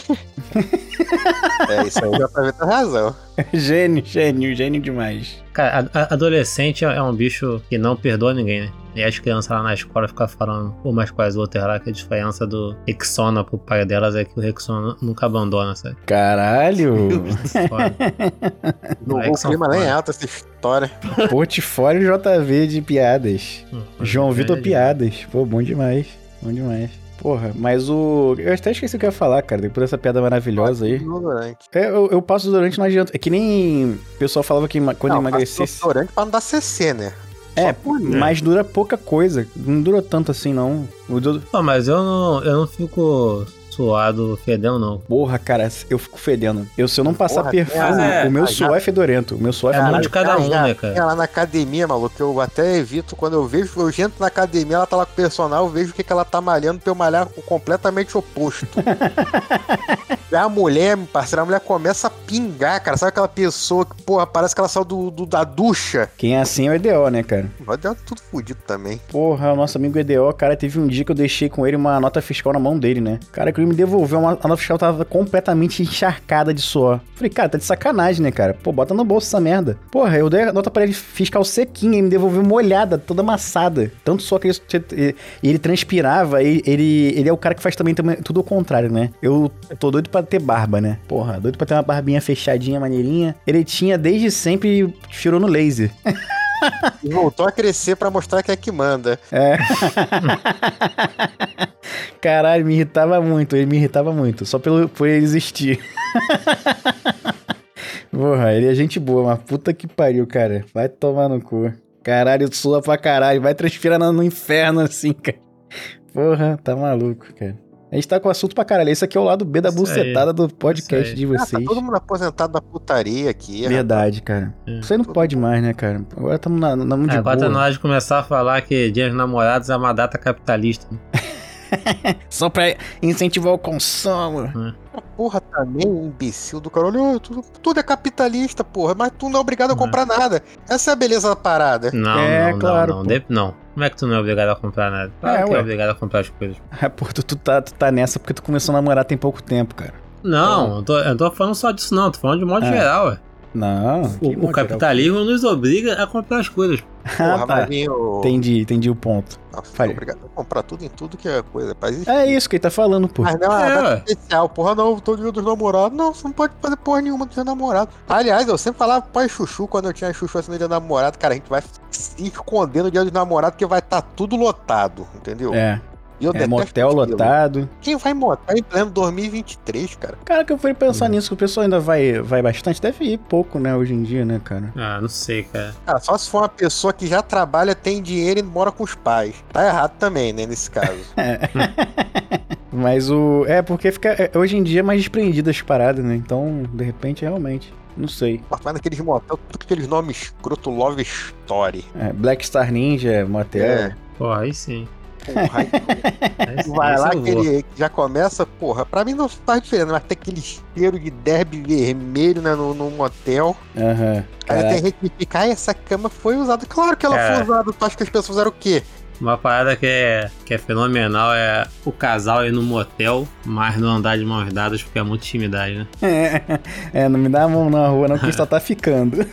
É, isso aí já pra ver, tá razão. gênio, gênio, gênio demais. Cara, a- a- adolescente é um bicho que não perdoa ninguém, né? E as crianças lá na escola ficam falando umas com as outras lá que a diferença do Rexona pro pai delas é que o Rexona nunca abandona, sabe? Caralho! Que o clima nem alto essa história. Portfólio JV de piadas. Hum, João Vitor é, Piadas. Pô, bom demais. Bom demais. Porra, mas o. Eu até esqueci o que eu ia falar, cara, depois dessa piada maravilhosa aí. É, eu, eu passo durante, não adianta. É que nem o pessoal falava que quando Não, emagrecesse. passa Ignorante pra não dar CC, né? É, por mas dura pouca coisa. Não dura tanto assim, não. O do- mas eu não, eu não fico suado fedendo, não. Porra, cara, eu fico fedendo. Eu, se eu não passar Porra, perfume, é, o meu ah, já- suor é fedorento. O meu suor é É fedorento. de cada um, né, cara? Ela na academia, maluco, eu até evito quando eu vejo, eu entro na academia, ela tá lá com o personal, eu vejo o que, que ela tá malhando pra eu malhar o completamente oposto. é a mulher, meu parceiro, a mulher começa a pingar, cara. Sabe aquela pessoa que, porra, parece que ela saiu do, do- da ducha? Quem é assim é o EDO, né, cara? Vai dar tudo fudido também. Porra, o nosso amigo EDO, cara, teve um dia que eu deixei com ele uma nota fiscal na mão dele, né? Cara, que me devolveu, uma, a nota fiscal tava completamente encharcada de suor. Falei, cara, tá de sacanagem, né, cara? Pô, bota no bolso essa merda. Porra, eu dei a nota pra ele fiscal sequinha e me devolveu molhada, toda amassada. Tanto só que ele, ele transpirava, e ele, ele é o cara que faz também, também tudo ao contrário, né? Eu tô doido pra ter barba, né? Porra, doido pra ter uma barbinha fechadinha, maneirinha. Ele tinha desde sempre tirou no laser. E voltou a crescer pra mostrar que é que manda. É. Caralho, me irritava muito, ele me irritava muito, só pelo, por ele existir. Porra, ele é gente boa, mas puta que pariu, cara. Vai tomar no cu. Caralho, sua pra caralho. Vai transpirar no no inferno assim, cara. Porra, tá maluco, cara. A gente tá com assunto pra caralho. Esse aqui é o lado B da Isso aí. bucetada do podcast de Ah, tá vocês. todo mundo aposentado da putaria aqui. Verdade, cara. É. Você não pode mais, né, cara? Agora estamos na, na mão de Agora tá boa. na hora de começar a falar que Dia dos Namorados é uma data capitalista. né? Só pra incentivar o consumo. Porra, também, imbecil do caralho. "Ah, Tudo, tudo é capitalista, porra, mas tu não é obrigado a comprar nada. Essa é a beleza da parada. Não, É, não, claro, não, não. De- não. Como é que tu não é obrigado a comprar nada? Claro É, que é ué. obrigado a comprar as coisas. Ah, pô, tu, tu tá, tu tá nessa porque tu começou a namorar tem pouco tempo, cara. Não, eu tô, eu não tô falando só disso, não. Tô falando de modo Ah, geral, ué. Não. que O, o capitalismo nos obriga a comprar as coisas. Porra, Ah, tá. Entendi, entendi o ponto. Nossa, Fale. obrigado a comprar tudo em tudo que é coisa. Mas, É isso que ele tá falando, pô. Mas não é É, especial, porra, não, tô dia dos namorados. Não, você não pode fazer porra nenhuma do seu namorado. Aliás, eu sempre falava pai Chuchu, quando eu tinha Chuchu assim no dia do namorado, cara, a gente vai se esconder no dia dos namorados, porque vai estar tudo lotado, entendeu? É, eu é motel lotado. Quem vai em motel em pleno 2023, cara? Cara, que eu fui Hum. pensar nisso, que o pessoal ainda vai, vai bastante. Deve ir pouco, né, hoje em dia, né, cara? Ah, não sei, cara. Cara, só se for uma pessoa que já trabalha, tem dinheiro e mora com os pais. Tá errado também, né, nesse caso. Mas o. É, porque fica. é, hoje em dia é mais desprendido as paradas, né? Então, de repente, realmente. Não sei. Mas vai naqueles motel, tudo aqueles nomes escroto Love Story. É, Black Star Ninja, motel. É. Porra, aí sim. Porra, vai lá eu que ele já começa, porra, pra mim não faz diferença, mas tem aquele cheiro de derby vermelho, né, no, no motel. Aham. Aí tem gente que fica, ah, essa cama foi usada. Claro que ela É. foi usada, tu acha que as pessoas fizeram o quê? Uma parada que é, que é fenomenal é o casal ir no motel, mas não andar de mãos dadas porque é muita intimidade, né? É, não me dá a mão na rua, não, que só tá ficando.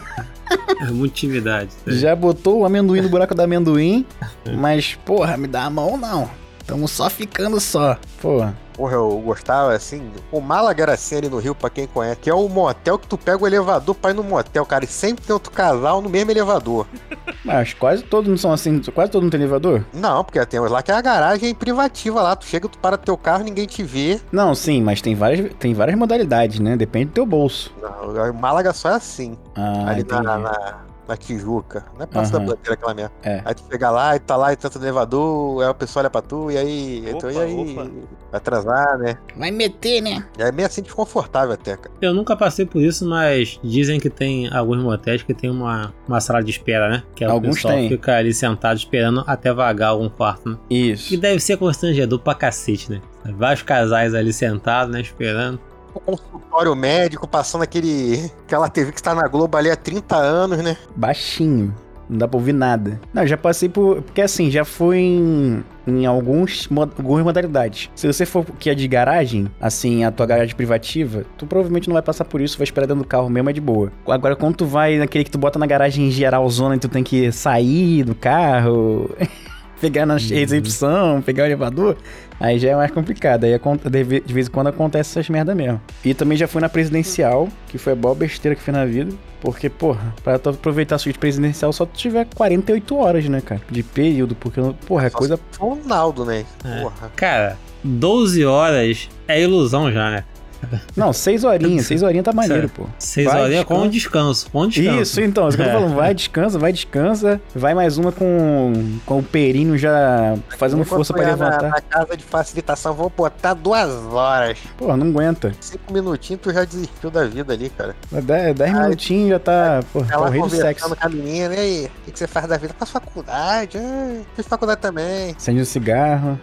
É muita intimidade. Já botou o amendoim no buraco do amendoim, mas, porra, me dá a mão não. Tamo só ficando só. Porra. Porra, eu gostava, assim, o Málaga era assim ali no Rio, pra quem conhece, que é o motel que tu pega o elevador pra ir no motel, cara, e sempre tem outro casal no mesmo elevador. Mas quase todos não são assim, quase todo mundo tem elevador? Não, porque tem lá que é a garagem privativa lá, tu chega, tu para teu carro, ninguém te vê. Não, sim, mas tem várias, tem várias modalidades, né? Depende do teu bolso. Não, o Málaga só é assim, Ah, ali na, na, na Tijuca, não é Praça Aham. da Bandeira aquela mesmo. É. Aí tu chega lá e tá lá e tá no elevador, aí o pessoal olha pra tu, e aí, então, e Opa, aí, opa. vai atrasar, né? Vai meter, né? E é meio assim desconfortável até, cara. Eu nunca passei por isso, mas dizem que tem alguns motéis que tem uma, uma sala de espera, né? Que é o Alguns pessoal têm. fica ali sentado esperando até vagar algum quarto, né? Isso. Que deve ser constrangedor pra cacete, né? Vários casais ali sentados, né? Esperando. O consultório médico passando aquele. aquela TV que está na Globo ali há 30 anos, né? Baixinho. Não dá pra ouvir nada. Não, já passei por. Porque assim, já fui em, em alguns, algumas modalidades. Se você for que é de garagem, assim, a tua garagem privativa, tu provavelmente não vai passar por isso, vai esperar dentro do carro mesmo, é de boa. Agora, quando tu vai naquele que tu bota na garagem geral zona e tu tem que sair do carro. Pegar na recepção, pegar o elevador, aí já é mais complicado. Aí de ve- de vez em quando acontece essas merda mesmo. E também já fui na presidencial, que foi a boa besteira que fiz na vida. Porque, porra, pra tu aproveitar a suíte presidencial só tu tiver 48 horas, né, cara? De período, porque, porra, é coisa. se for o Naldo, né? É. Porra. Cara, 12 horas é ilusão já, né? Não, 6 horinhas, 6 horinhas tá maneiro, pô. 6 Vai, horas é com descansa. descanso. Com descanso. Isso, então, isso que eu tô É. falando. Vai, descansa, vai, descansa. Vai mais uma com, com o perinho já fazendo força pra levantar. Na, na casa de facilitação, vou botar duas horas. Porra, não aguenta. Cinco minutinhos, tu já desistiu da vida ali, cara. 10 Ai, minutinhos já tá. Tá tá o rei do sexo. com a menina, e aí? O que, que você faz da vida? Faço faculdade. Ah, fiz faculdade também. Acende um cigarro,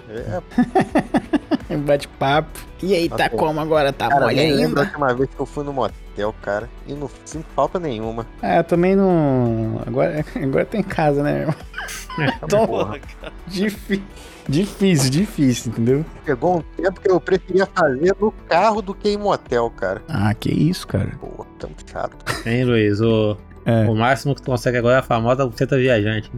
É, bate papo. E aí, tá Ok. como agora? Tá cara, mole ainda? última vez que eu fui no motel, cara. E não sinto falta nenhuma. É, eu também não. Agora, agora tem casa, né, meu irmão? Então, Porra. difí- difícil, difícil, entendeu? Pegou um tempo que eu preferia fazer no carro do que em motel, cara. Ah, que isso, cara. Pô, tão chato. Hein, Luiz? O, É. o máximo que tu consegue agora é a famosa buceta viajante.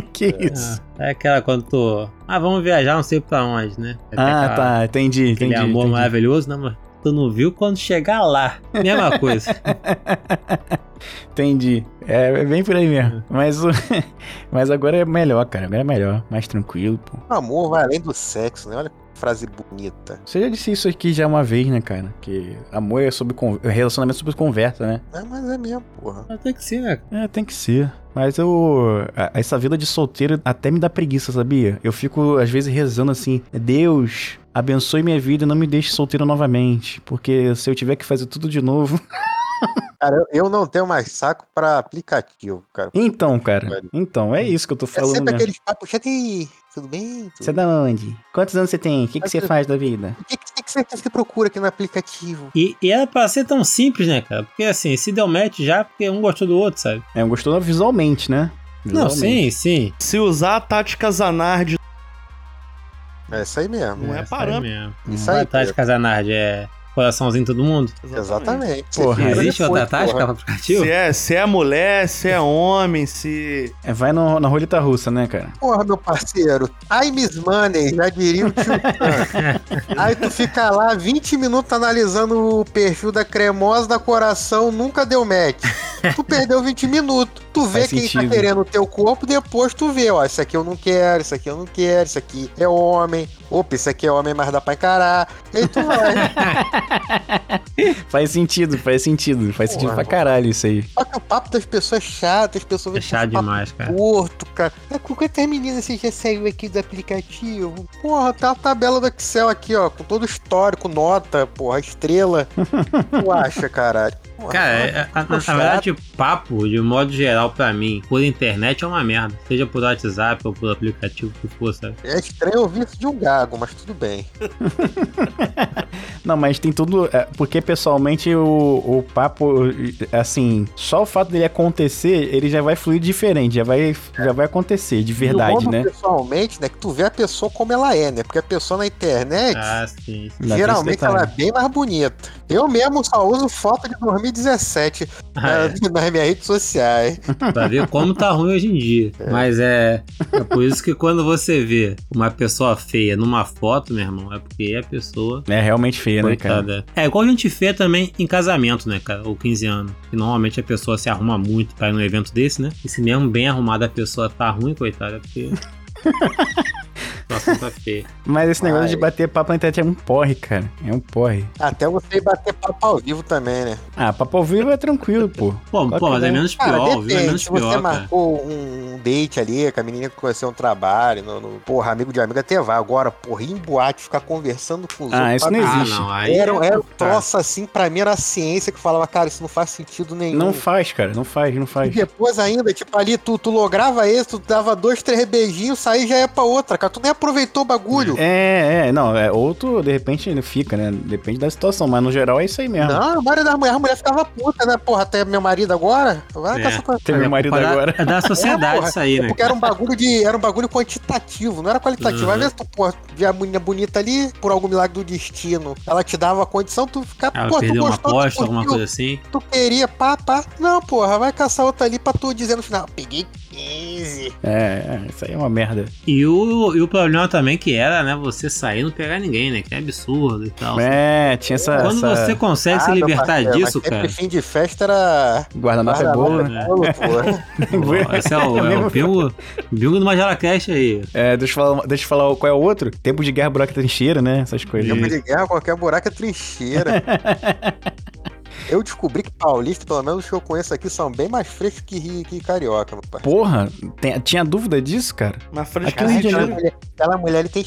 que isso? É, é aquela quando tu. Ah, vamos viajar, não sei pra onde, né? Tem Ah, aquela- tá, entendi, Aquele entendi. amor entendi. maravilhoso, né, mano? Tu não viu quando chegar lá. Mesma coisa. Entendi. É, é bem por aí mesmo. Mas, o... Mas agora é melhor, cara. Agora é melhor. Mais tranquilo, pô. O amor vai além do sexo, né? Olha que frase bonita. Você já disse isso aqui já uma vez, né, cara? Que amor é sobre con... relacionamento é sobre conversa, né? É, mas é mesmo, porra. Mas tem que ser, né? É, tem que ser. Mas eu. Essa vida de solteiro até me dá preguiça, sabia? Eu fico, às vezes, rezando assim: Deus, abençoe minha vida e não me deixe solteiro novamente. Porque se eu tiver que fazer tudo de novo. Cara, eu, eu não tenho mais saco pra aplicativo, cara. Então, cara. Então, é isso que eu tô É falando. sempre mesmo. aqueles papos, já tem. Tudo bem? Tudo Você é da onde? Quantos anos você tem? O que, que você faz da vida? O que, que, que você, que você procura aqui no aplicativo? E, e era pra ser tão simples, né, cara? Porque assim, se deu match já, porque um gostou do outro, sabe? É, gostou visualmente, né? Não, sim, sim. Se usar a tática Zanardi, É isso aí mesmo. não é aí parâmetro. mesmo. Isso aí, Atrás de Casanardi é coraçãozinho todo mundo? Exatamente. Porra, Existe outra tática porra. pro aplicativo? Se é, se é mulher, se é homem, se. É, vai no, na roleta russa, né, cara? Porra, meu parceiro, time is money, já diria o tio. Aí tu fica lá 20 minutos analisando o perfil da cremosa da coração, nunca deu match. Tu perdeu 20 minutos. Tu vê Faz quem sentido. tá querendo o teu corpo, depois tu vê, ó, isso aqui eu não quero, isso aqui eu não quero, isso aqui é homem. Opa, isso aqui é homem, mas dá pra encarar. E aí tu vai. Faz sentido, faz sentido. Faz sentido pra caralho isso aí. Só que o papo das pessoas é chato, as pessoas É chato demais, cara. Curto, cara. É, com quantas meninas você já saiu aqui do aplicativo? Porra, tá a tabela do Excel aqui, ó, com todo o histórico, nota, porra, estrela. tu acha, caralho? Porra, Cara, é- a- na, verdade, papo, de modo geral, pra mim, por internet é uma merda. Seja por WhatsApp ou por aplicativo que for, sabe? É estranho ouvir isso de um gago, mas tudo bem. Não, mas tem tudo. é, porque pessoalmente o, o papo, assim, só o fato dele acontecer, ele já vai fluir diferente, já vai, já vai acontecer de E o verdade, né? Pessoalmente, né, que tu vê a pessoa como ela é, né? Porque a pessoa na internet, Ah, sim. Tem geralmente ela é bem mais bonita. Eu mesmo só uso foto de 2017 Ah, na- é. nas minhas redes sociais. Pra ver como tá ruim hoje em dia. Mas é, é por isso que quando você vê uma pessoa feia numa foto, meu irmão, é porque a pessoa. É realmente feio, né, cara? Coitada. É igual a gente vê também em casamento, né, cara? Ou 15 anos. Que normalmente a pessoa se arruma muito pra ir num evento desse, né? E se mesmo bem arrumada a pessoa tá ruim, coitada, é porque. tá. Mas esse negócio Ai. de bater papo na internet é um porre, cara. É um porre. Até você bater papo ao vivo também, né? Ah, papo ao vivo é tranquilo, pô. Pô, pô, mas é menos Cara, pior, viu? É depende. menos Se você pior, cara. marcou um date ali com a menina que conheceu um trabalho, no, no- porra, amigo de amigo até vai. Agora, porra, ir em boate, ficar conversando com os Ah, outros. isso não Ah, existe. não, aí. Era, é era um troço assim, pra mim era a ciência que falava, cara, isso não faz sentido nenhum. Não faz, cara. Não faz, não E faz. depois ainda, tipo, ali, tu, tu lograva esse, tu dava dois, três beijinhos, saí já ia pra outra, cara. Tu nem aproveitou o bagulho. É, é, não, é, ou tu, de repente, ele fica, né? Depende da situação, mas no geral é isso aí mesmo. Não, a maioria das mulheres, a mulher ficava puta, né? Porra, até meu marido agora. Vai É. caçar com- Tem meu marido culpa da- agora. É da sociedade porra, isso aí, é né? Porque era um bagulho de. Era um bagulho quantitativo, não era qualitativo. Uhum. Às vezes tu, pô, via a menina bonita ali, por algum milagre do destino, ela te dava a condição, tu ficava, Ela pô, tu perdeu uma gostou, tu aposta, alguma coisa assim. Tu queria, pá, pá. Não, porra, vai caçar outra ali pra tu dizer no final. Peguei 15. É, é, isso aí é uma merda. E o, e o problema também que era, né, você sair e não pegar ninguém, né? Que é absurdo e tal. É, tinha essa. Quando essa você consegue se Ah, meu libertar parceiro, disso, cara. fim de festa era. Guardanapo é boa, né? bolo, porra. Pô, Esse é o, é o bingo, bingo do Majora Cash aí. É, deixa eu, falar, deixa eu falar qual é o outro. Tempo de guerra, buraco e trincheira, né? Essas coisas. Tempo de guerra, qualquer buraco é trincheira. Eu descobri que paulista, pelo menos os que eu conheço aqui, são bem mais frescos que, Rio- que carioca, meu pai. Porra, tem- tinha dúvida disso, cara? Na frente Aqui no Rio de aquela, mulher, aquela mulher ele tem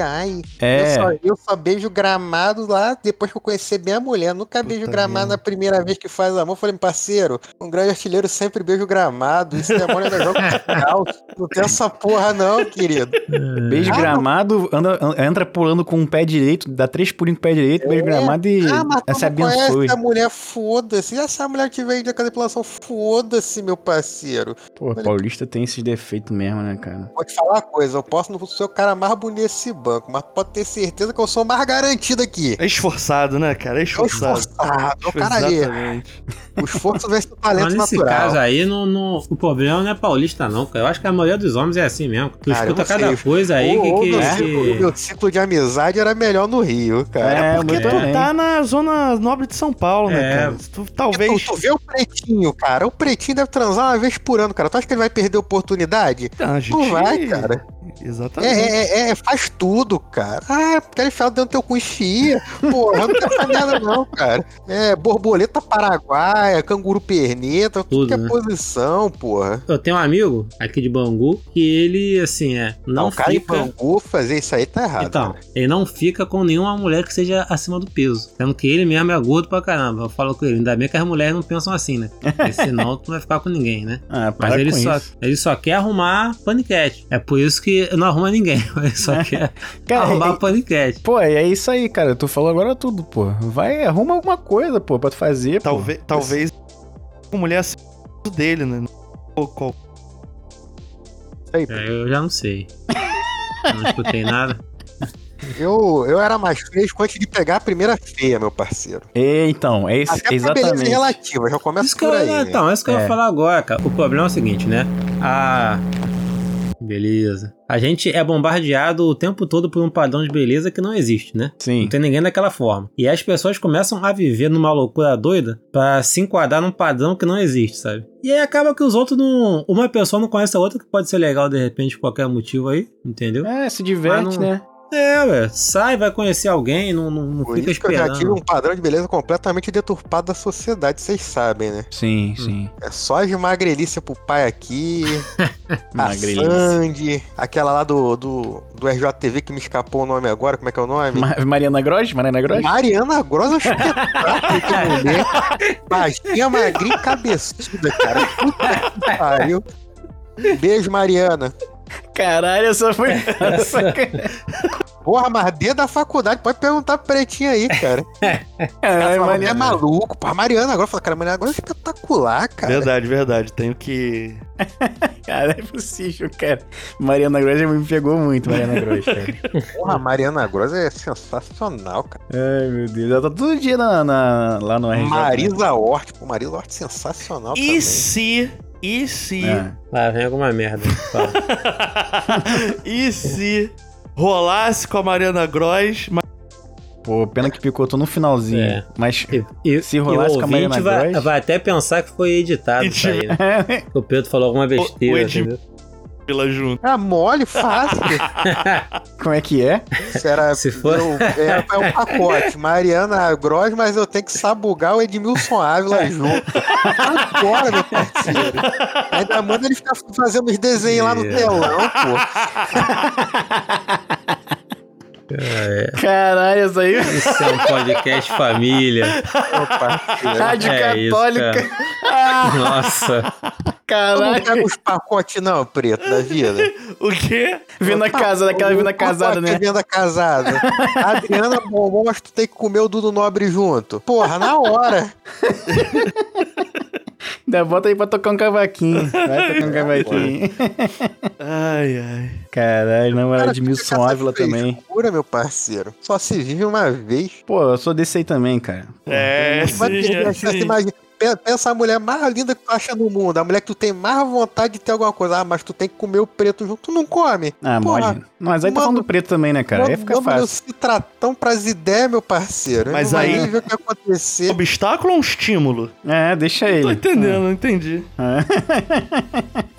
ai. É. Eu, só, eu só beijo gramado lá depois que eu conhecer bem a mulher. Nunca beijo gramado na primeira vez que faz amor. Falei, parceiro, um grande artilheiro sempre beijo gramado. Isso demora ainda jogo final. Não tem essa porra, não, querido. Beijo Ah, gramado, anda, an- entra pulando com o pé direito, dá três pulinhos com o pé direito, beijo gramado e Ah, mas não conhece abençoe. a mulher, foda-se. E essa mulher que veio de depilação, foda-se, meu parceiro. Pô, paulista tem esses defeitos mesmo, né, cara? Vou te falar uma coisa, eu posso não ser o cara mais bonito desse banco, mas pode ter certeza que eu sou o mais garantido aqui. É esforçado, né, cara? É É o esforçado. esforçado, é o cara ali. Exatamente. O esforço vence o talento Mas nesse natural. caso aí, não, não- o problema não é paulista, não, cara. Eu acho que a maioria dos homens é assim mesmo. Tu Cara, escuta não cada sei. coisa aí Ou- que. ou que- meu que- ciclo- o meu ciclo de amizade era melhor no Rio, cara. É, Porque o tu também. tá na zona nobre de São Paulo, né, É. cara? Tu, talvez. Tu, tu vê o pretinho, cara. O pretinho deve transar uma vez por ano, cara. Tu acha que ele vai perder oportunidade? Ah, a gente... Não vai, cara. É, Exatamente. é, é, é, faz tudo, cara. Ah, quero enfiar dentro do teu cu enfia. Porra, não quero essa merda não, cara. É, borboleta paraguaia, canguru perneta, tudo, que é né? posição, porra. Eu tenho um amigo aqui de Bangu que ele, assim, é. Não Não, cara fica. em Bangu fazer isso aí tá errado. Então, né? ele não fica com nenhuma mulher que seja acima do peso. Sendo que ele mesmo é gordo pra caramba. Eu falo com ele, ainda bem que as mulheres não pensam assim, né? Porque senão tu não vai ficar com ninguém, né? Ah, Mas ele só, isso. ele só quer arrumar paniquete. É por isso que não arruma ninguém. Ele só quer Cara, arrumar e- paniquete. Pô, é isso aí, cara. Tu falou agora tudo, pô. Vai, arruma alguma coisa, pô, pra tu fazer, pô. Talvez, talvez com mulher acima dele, né? Ou qual- Aí, É, eu já não sei. Eu não escutei nada. eu, eu era mais fresco antes de pegar a primeira feia, meu parceiro. É, então, é isso, Até a beleza é exatamente. relativa, já começa Isso que por eu, aí. né? então, é isso que eu É. ia falar agora, cara. O problema é o seguinte, né? A. Beleza. A gente é bombardeado o tempo todo por um padrão de beleza que não existe, né? Sim. Não tem ninguém daquela forma. E as pessoas começam a viver numa loucura doida pra se enquadrar num padrão que não existe, sabe? E aí acaba que os outros não. Uma pessoa não conhece a outra que pode ser legal de repente por qualquer motivo aí, entendeu? É, se diverte, não- né? É, ué. Sai, vai conhecer alguém, não, não, não Por fica isso que eu já tive esperando. um padrão de beleza completamente deturpado da sociedade, vocês sabem, né? Sim, sim. É só as magrelícia pro pai aqui, a. Sandy, aquela lá do, do, do RJTV que me escapou o nome agora, como é que é o nome? Ma- Mariana Gross? Mariana Gross? Mariana Gross um espetáculo de mulher. Baixinha, magrinha e cabeçuda, cara. Puta que pariu. Beijo, Mariana. Caralho, essa foi. essa- Porra, mas desde a faculdade, pode perguntar pro pretinho aí, cara. Fala, Mariana. é maluco. Porra, Mariana agora fala, cara, Mariana agora é espetacular, cara. Verdade, verdade. Tenho que. Cara, é possível, cara. Mariana Gross me pegou muito, Mariana Gross, cara. Porra, a Mariana Gross é sensacional, cara. Ai, meu Deus. Ela tá todo dia na, na- lá no RJ. Marisa Hort, pô, Marisa Hort sensacional E também. se. E se. É. Lá vem alguma merda. E se rolasse com a Mariana Gross, mas Pô, pena que picotou no finalzinho. É. Mas. E, Se rolasse o com a Mariana vai, Gross- vai até pensar que foi editado isso aí, né? O Pedro falou alguma besteira, o Edi- entendeu? Pela junto. Ah, mole, fácil. Como é que é? Isso era, Se for- eu, é, é um pacote. Mariana Gross, mas eu tenho que sabugar o Edmilson Ávila junto. Agora, meu parceiro. Ainda manda ele ficar fazendo os desenhos lá no telão, pô. Caralho, essa aí. Isso é um podcast família. Parceiro. Rádio É isso, Católica. Nossa. Tu não Caralho. pega os pacotes, não, preto, da vida. O quê? Venda casa, daquela venda casada, né? Venda casada. Adriana Bombom, mas tu tem que comer o Dudu Nobre junto. Porra, na hora. Ainda bota aí pra tocar um cavaquinho. Vai tocar um cavaquinho. Ai, ai. Caralho, namorada de Milson Ávila também. frescura, meu parceiro. Só se vive uma vez. Pô, eu sou desse aí também, cara. É, Vai sim, é, imagina. Pe- Pensa a mulher mais linda que tu acha no mundo. A mulher que tu tem mais vontade de ter alguma coisa. Ah, mas tu tem que comer o preto junto. Tu não come. Ah, Porra, mole. Mas aí tá mano, falando do preto também, né, cara? Aí fica Vamos fácil. se tratão pras ideias, meu parceiro. Mas Não aí- ver o que acontecer. Obstáculo ou um estímulo? É, deixa Tô ele. entendendo, não entendi.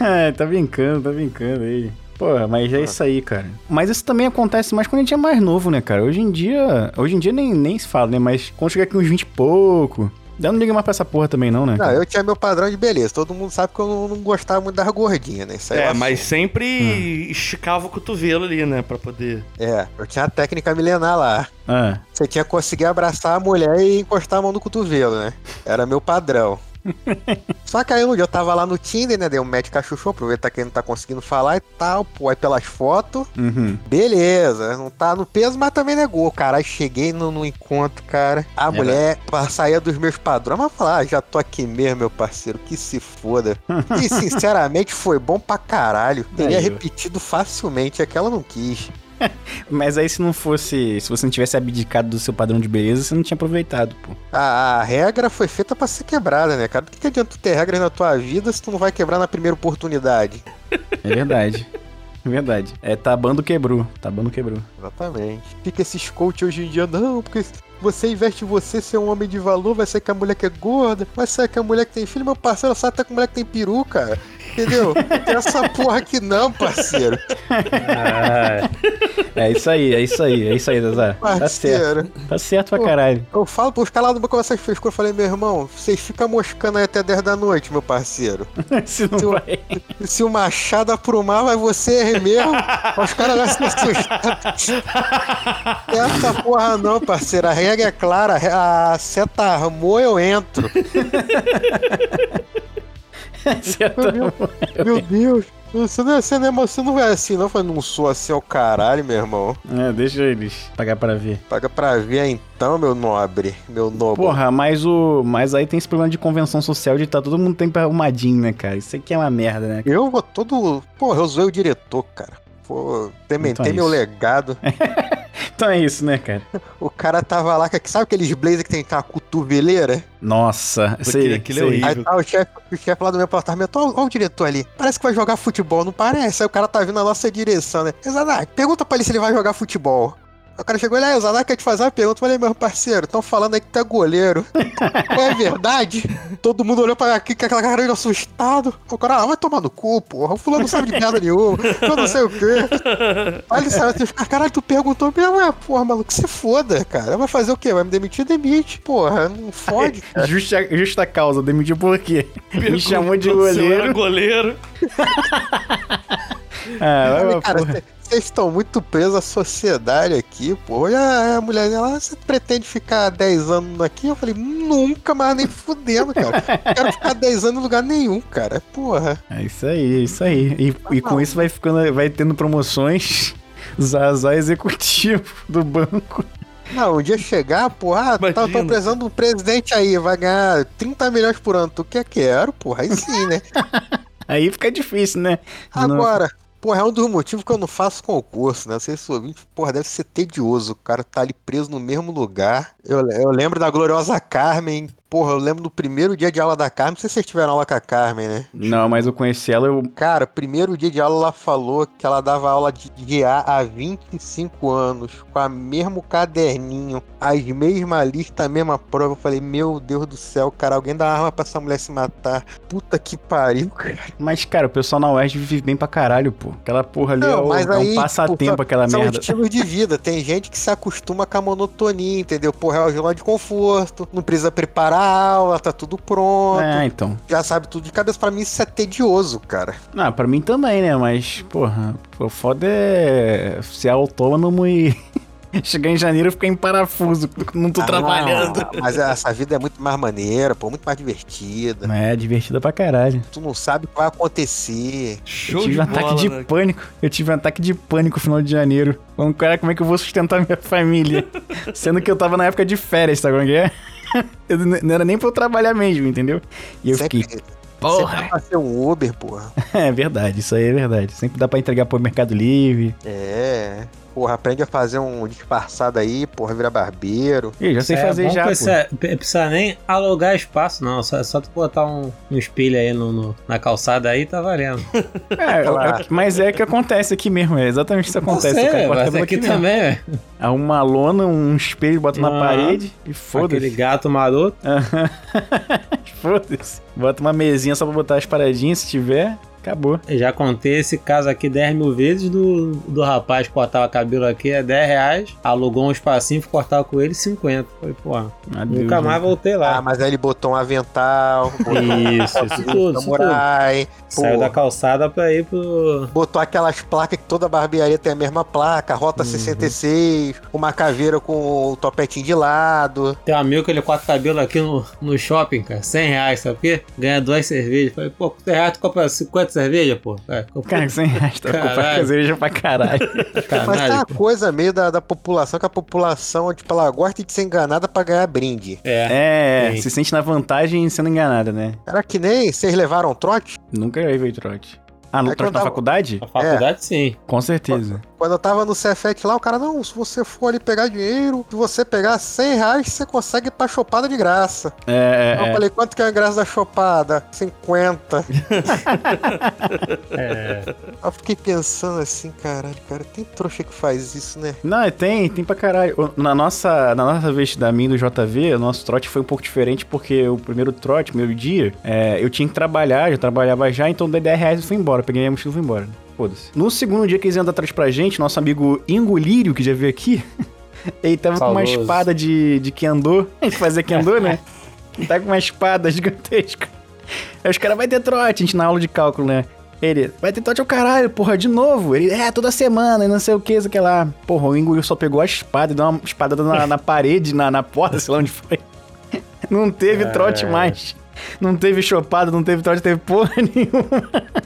É, tá brincando, tá brincando aí. Porra, mas é isso aí, cara. Mas isso também acontece mais quando a gente é mais novo, né, cara? Hoje em dia. Hoje em dia nem, nem se fala, né? Mas quando chegar aqui uns 20 e pouco. Eu não liga mais pra essa porra também, não, né? Não, eu tinha meu padrão de beleza. Todo mundo sabe que eu não, não gostava muito das gordinhas, né? Isso aí É, mas sempre esticava o cotovelo ali, né? Pra poder. É, eu tinha a técnica milenar lá. Ah, Você tinha que conseguir abraçar a mulher e encostar a mão no cotovelo, né? Era meu padrão. Só que aí um dia eu tava lá no Tinder, né? Dei um match cachuchou, aproveitar que ele não tá conseguindo falar e tal. Pô, aí pelas fotos, uhum. beleza. Não tá no peso, mas também negou. Cara, aí cheguei no, no encontro, cara. A mulher pra sair dos meus padrões, mas falar, ah, já tô aqui mesmo, meu parceiro, que se foda. E sinceramente foi bom pra caralho. Teria ó. repetido facilmente, é que ela não quis. Mas aí se não fosse. Se você não tivesse abdicado do seu padrão de beleza, você não tinha aproveitado, pô. A, a regra foi feita pra ser quebrada, né, cara? Do que, que adianta tu ter regras na tua vida se tu não vai quebrar na primeira oportunidade? É verdade. É verdade. É, Tabando quebrou. Tabando quebrou. Exatamente. Fica esses coach hoje em dia, não, porque você investe em você ser um homem de valor, vai ser que a mulher que é gorda, vai ser que a mulher que tem filho, meu parceiro, só até com a mulher que tem peru, cara. Entendeu? Essa porra aqui não, parceiro. É isso aí, é isso aí, é isso aí, Zezé. Tá certo. Parceiro. Tá certo pra caralho. Eu falo pros caras lá do meu começar de frescura, eu falei, meu irmão, vocês ficam moscando aí até 10 da noite, meu parceiro. Se não Se o- vai. Se o machado aprumar, vai você mesmo. Os caras vão se assustar. Essa porra não, parceiro. A regra é clara. A seta armou, eu entro. Certo. Meu Deus. Você não, é- você, não é, você não é assim, não. Eu falei, não sou assim ao caralho, meu irmão. É, deixa eles pagar pra ver. Paga pra ver então, meu nobre. Meu nobre. Porra, mas o. Mas aí tem esse problema de convenção social de tá todo mundo tempo arrumadinho, né, cara? Isso aqui é uma merda, né? Eu vou todo. Porra, eu zoei o diretor, cara. Pô, tementei Então é meu legado. Então é isso, né, cara? O cara tava lá, que- sabe aqueles blazer que tem aquela cotoveleira? Nossa, sei, aquilo é sei. horrível. Aí tá o chefe o chefe lá do meu apartamento, olha o diretor ali. Parece que vai jogar futebol, não parece? Aí o cara tá vindo na nossa direção, né? Exato, pergunta pra ele se ele vai jogar futebol. Aí O cara chegou ali, ah, Zadak quer te fazer uma pergunta. Eu falei, meu parceiro, estão falando aí que tu é goleiro. é verdade? Todo mundo olhou pra aqui com aquela cara de assustado. O cara, ah, vai tomar no cu, porra. O fulano não sabe de merda nenhuma. Eu não sei o quê. Aí ele saiu assim, caralho, tu perguntou mesmo, é, porra, maluco, se foda, cara. Vai fazer o quê? Vai me demitir? Demite. Porra, não fode. Justa, justa causa, demitiu por quê? Me chamou de goleiro. goleiro. Ah, vai pra cara, porra. Vocês estão muito presos à sociedade aqui, pô. Olha a mulher dela, você pretende ficar 10 anos aqui? Eu falei, nunca mais nem fudendo, cara. Não quero ficar 10 anos em lugar nenhum, cara. Porra. É isso aí, é isso aí. E, e com isso vai ficando, vai tendo promoções. Zazá executivo do banco. Não, um dia chegar, porra, ah, tá, tô Imagina. precisando do presidente aí, vai ganhar 30 milhões por ano. Tu quer? Quero, porra. Aí sim, né? Aí fica difícil, né? Agora, porra, é um dos motivos que eu não faço concurso, né? Não sei se o ouvinte, porra, deve ser tedioso. O cara tá ali preso no mesmo lugar. Eu, eu lembro da gloriosa Carmen. Porra, eu lembro do primeiro dia de aula da Carmen. Não sei se vocês tiveram aula com a Carmen, né? Não, mas eu conheci ela, eu. Cara, primeiro dia de aula ela falou que ela dava aula de GA há 25 anos, com a mesmo caderninho, as mesmas listas, a mesma prova. Eu falei, meu Deus do céu, cara, alguém dá arma pra essa mulher se matar. Puta que pariu, cara. Mas, cara, o pessoal na UERJ vive bem pra caralho, pô. Aquela porra ali é, Não, o- mas é um aí, passatempo, tipo, aquela são merda. estilos de vida. Tem gente que se acostuma com a monotonia, entendeu? Porra, é uma zona de conforto, não precisa preparar aula, tá tudo pronto. É, então. Já sabe tudo de cabeça. Pra mim isso é tedioso, cara. Ah, pra mim também, né? Mas, porra, o foda é ser autônomo e chegar em janeiro e ficar em parafuso. Não tô Ah, trabalhando. não, Mas essa vida é muito mais maneira, pô, muito mais divertida. É, divertida pra caralho. Tu não sabe o que vai acontecer. Show eu tive de um ataque bola, de né? pânico. Eu tive um ataque de pânico no final de janeiro. Falando, cara, como é que eu vou sustentar minha família? Sendo que eu tava na época de férias, sabe como é é? não era nem pra eu trabalhar mesmo, entendeu? E eu sempre, fiquei, sempre porra. dá pra ser um Uber, porra. É verdade, isso aí é verdade. Sempre dá pra entregar pro Mercado Livre. É. Porra, aprende a fazer um disfarçado aí, porra, vira barbeiro. Ih, já sei É, fazer já, pô. precisa, p- precisa nem alugar espaço, não. Só, só tu botar um, um espelho aí no, no- na calçada aí, tá valendo. É, é- mas é que acontece aqui mesmo, é exatamente isso que acontece. Não sei, o cara mas aqui mesmo. também, velho. Arruma uma lona, um espelho, bota na Aham. parede e Aquele foda-se. gato maroto. Foda-se. Bota uma mesinha só pra botar as paradinhas, se tiver, acabou. Eu já contei esse caso aqui 10 mil vezes do, do rapaz que cortava cabelo aqui é 10 reais. Alugou um espacinho, cortar com ele 50. Falei, porra, Adeus, nunca mais né? voltei Ah, lá. mas aí ele botou um avental, botou Isso, isso tudo, isso tudo. Saiu pô, da calçada pra ir pro. botou aquelas placas que toda barbearia tem a mesma placa, Rota Uhum. 66, uma caveira com o topetinho de lado. Tem um amigo que ele corta cabelo aqui no, no shopping, cara. 100 reais, sabe por quê? Ganha duas cervejas. Falei, pô, com 100 reais tu compra 50 cervejas, pô. É, compra- Cara, 100 reais, tá Caralho. cerveja pra caralho. Mas tem Caralho, uma pô. coisa meio da, da população, que a população, tipo, ela gosta de ser enganada pra ganhar brinde. É. É, Sim. se sente na vantagem sendo enganada, né? Era que nem vocês levaram trote? Nunca levei trote. Ah, no É eu na tava- faculdade? Na faculdade, sim. Com certeza. Quando eu tava no Cefet lá, o cara, não, se você for ali pegar dinheiro, se você pegar 100 reais, você consegue ir pra chopada de graça. É, é, eu falei, quanto que é a graça da chopada? 50. É. Eu fiquei pensando assim, caralho, cara, tem trouxa que faz isso, né? Não, é, tem, tem pra caralho. Na nossa, na nossa vez da minha e do JV, o nosso trote foi um pouco diferente, porque o primeiro trote, primeiro dia, é, eu tinha que trabalhar, eu trabalhava já, então dei 10 reais e fui embora. Peguei minha mochila e fui embora. Foda-se. No segundo dia que eles iam dar atrás pra gente, nosso amigo Ingolírio, que já veio aqui, ele tava com uma espada de, de Kendo. A gente fazia Kendo, né? Ele tá com uma espada gigantesca. Aí os caras, vai ter trote, a gente na aula de cálculo, né? Ele, vai ter trote ao caralho, porra, de novo. Ele, é, toda semana, e não sei o que, isso que lá. Porra, o Ingolírio só pegou a espada e deu uma espada na, na parede, na, na porta, sei lá onde foi. Não teve trote mais. Não teve chopada, não teve trote, teve porra nenhuma.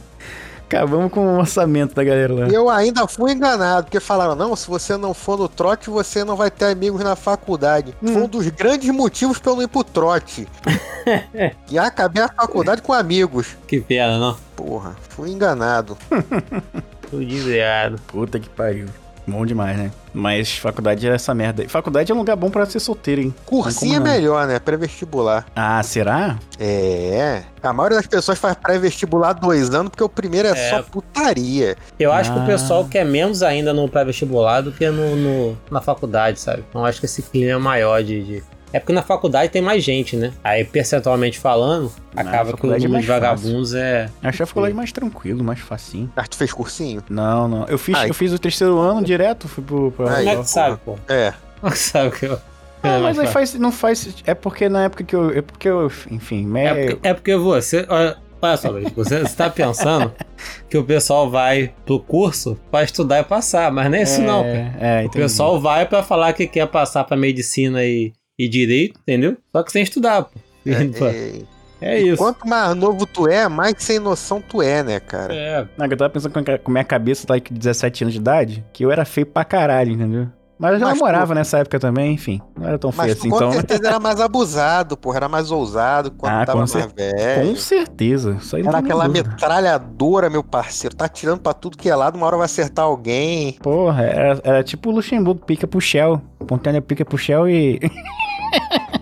Acabamos com o orçamento da galera lá. E eu ainda fui enganado, porque falaram, não, se você não for no trote, você não vai ter amigos na faculdade. Foi um dos grandes motivos pra eu não ir pro trote. e acabei a faculdade com amigos. Que pena, não? Porra, fui enganado. Tô desviado. Puta que pariu. Bom demais, né? Mas faculdade é essa merda. Faculdade é um lugar bom pra ser solteiro, hein? Cursinho é melhor, né? Pré-vestibular. Ah, será? É. A maioria das pessoas faz pré-vestibular dois anos, porque o primeiro é, É. só putaria. Eu acho que Ah. o pessoal quer menos ainda no pré-vestibular do que no, no- na faculdade, sabe? Então acho que esse clima é maior de, de- É porque na faculdade tem mais gente, né? Aí, percentualmente falando, Na acaba que o é número de vagabundos é. Achei a faculdade mais tranquilo, mais facinho. Ah, tu fez cursinho? Não, não. Eu fiz, Ai. eu fiz o terceiro ano direto, fui pro. Pra... Ai, Como é que tu sabe, pô? É. Como é que sabe que eu. Ah, É, mas aí fácil. faz, não faz. É porque na época que eu. É porque eu. Enfim, me... É porque, é porque você. Olha, olha só, Luiz, você está pensando que o pessoal vai pro curso pra estudar e passar, mas não é isso, não. cara. É, O entendi. pessoal vai pra falar que quer passar pra medicina e, e direito, entendeu? Só que sem estudar, pô. Pô, É, É isso. Quanto mais novo tu é, mais sem noção tu é, né, cara? É, Não, eu tava pensando com a- com minha cabeça, tá com 17 anos de idade, que eu era feio pra caralho, entendeu? Mas eu já Mas namorava nessa época também, enfim. Não era tão feio assim, com então. certeza era mais abusado, porra. Era mais ousado quando Ah, tava com mais cer- velho. Com certeza. Isso aí Era aquela dúvida. metralhadora, meu parceiro. Tá tirando pra tudo que é lado, uma hora vai acertar alguém. Porra, era, era tipo o Luxemburgo, pica pro Shell. Pontânea pica pro Shell e.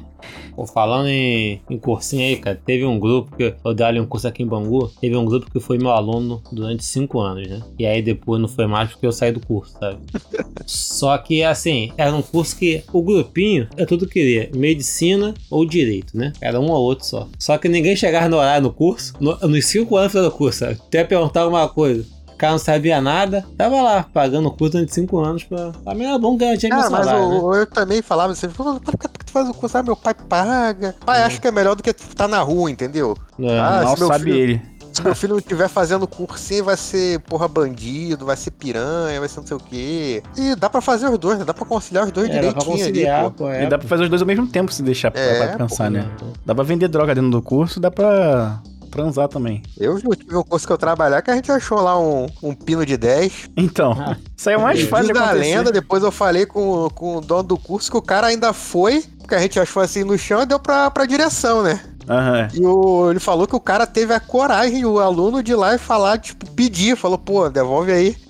pô, falando em, em cursinho aí, cara, teve um grupo que eu dei ali um curso aqui em Bangu. Teve um grupo que foi meu aluno durante cinco anos, né? E aí depois não foi mais porque eu saí do curso, sabe? Só que, assim, era um curso que o grupinho é tudo que queria: medicina ou direito, né? Era um ou outro só. Só que ninguém chegava no horário no curso, no- nos cinco anos do curso, sabe? Ia perguntar alguma coisa. O cara não sabia nada, tava lá, pagando o curso durante cinco anos pra. Pra mim era bom ganhar dinheiro meu mas salário, né? eu, eu também falava assim, "Pô, por que tu faz o curso? Ah, meu pai paga. Pai, acho que é melhor do que tu tá na rua, entendeu? É, Ah, Mal sabe filho- ele. Se meu filho não estiver fazendo cursinho, vai ser, porra, bandido, vai ser piranha, vai ser não sei o quê. E dá pra fazer os dois, né? Dá pra conciliar os dois É, dá pra direitinho conciliar, ali, pô. pô. É, E dá pra fazer os dois ao mesmo tempo se deixar pra, É, pra pensar, pô. né? Dá pra vender droga dentro do curso, dá pra transar também. Eu já tive um curso que eu trabalhar que a gente achou lá um, um pino de 10. Então, isso aí é mais fácil de da acontecer. lenda, depois eu falei com, com o dono do curso que o cara ainda foi, porque a gente achou assim no chão e deu pra, pra direção, né? Aham. E o, ele falou que o cara teve a coragem, o aluno, de ir lá e falar, tipo, pedir. Falou, pô, devolve aí.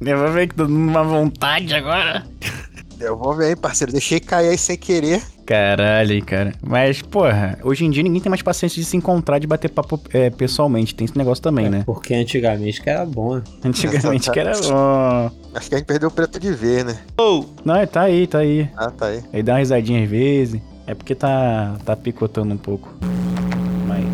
Eu ver que tô numa vontade agora. Devolve aí, parceiro. Deixei cair aí sem querer. Caralho, cara. Mas, porra, hoje em dia ninguém tem mais paciência de se encontrar, de bater papo é, pessoalmente. Tem esse negócio também, né? Porque antigamente que era bom, né? Antigamente que era. ó. Acho que a gente perdeu o preto de ver, né? Não, tá aí, tá aí. Ah, tá aí. Aí dá uma risadinha às vezes. É porque tá, tá picotando um pouco. Mas.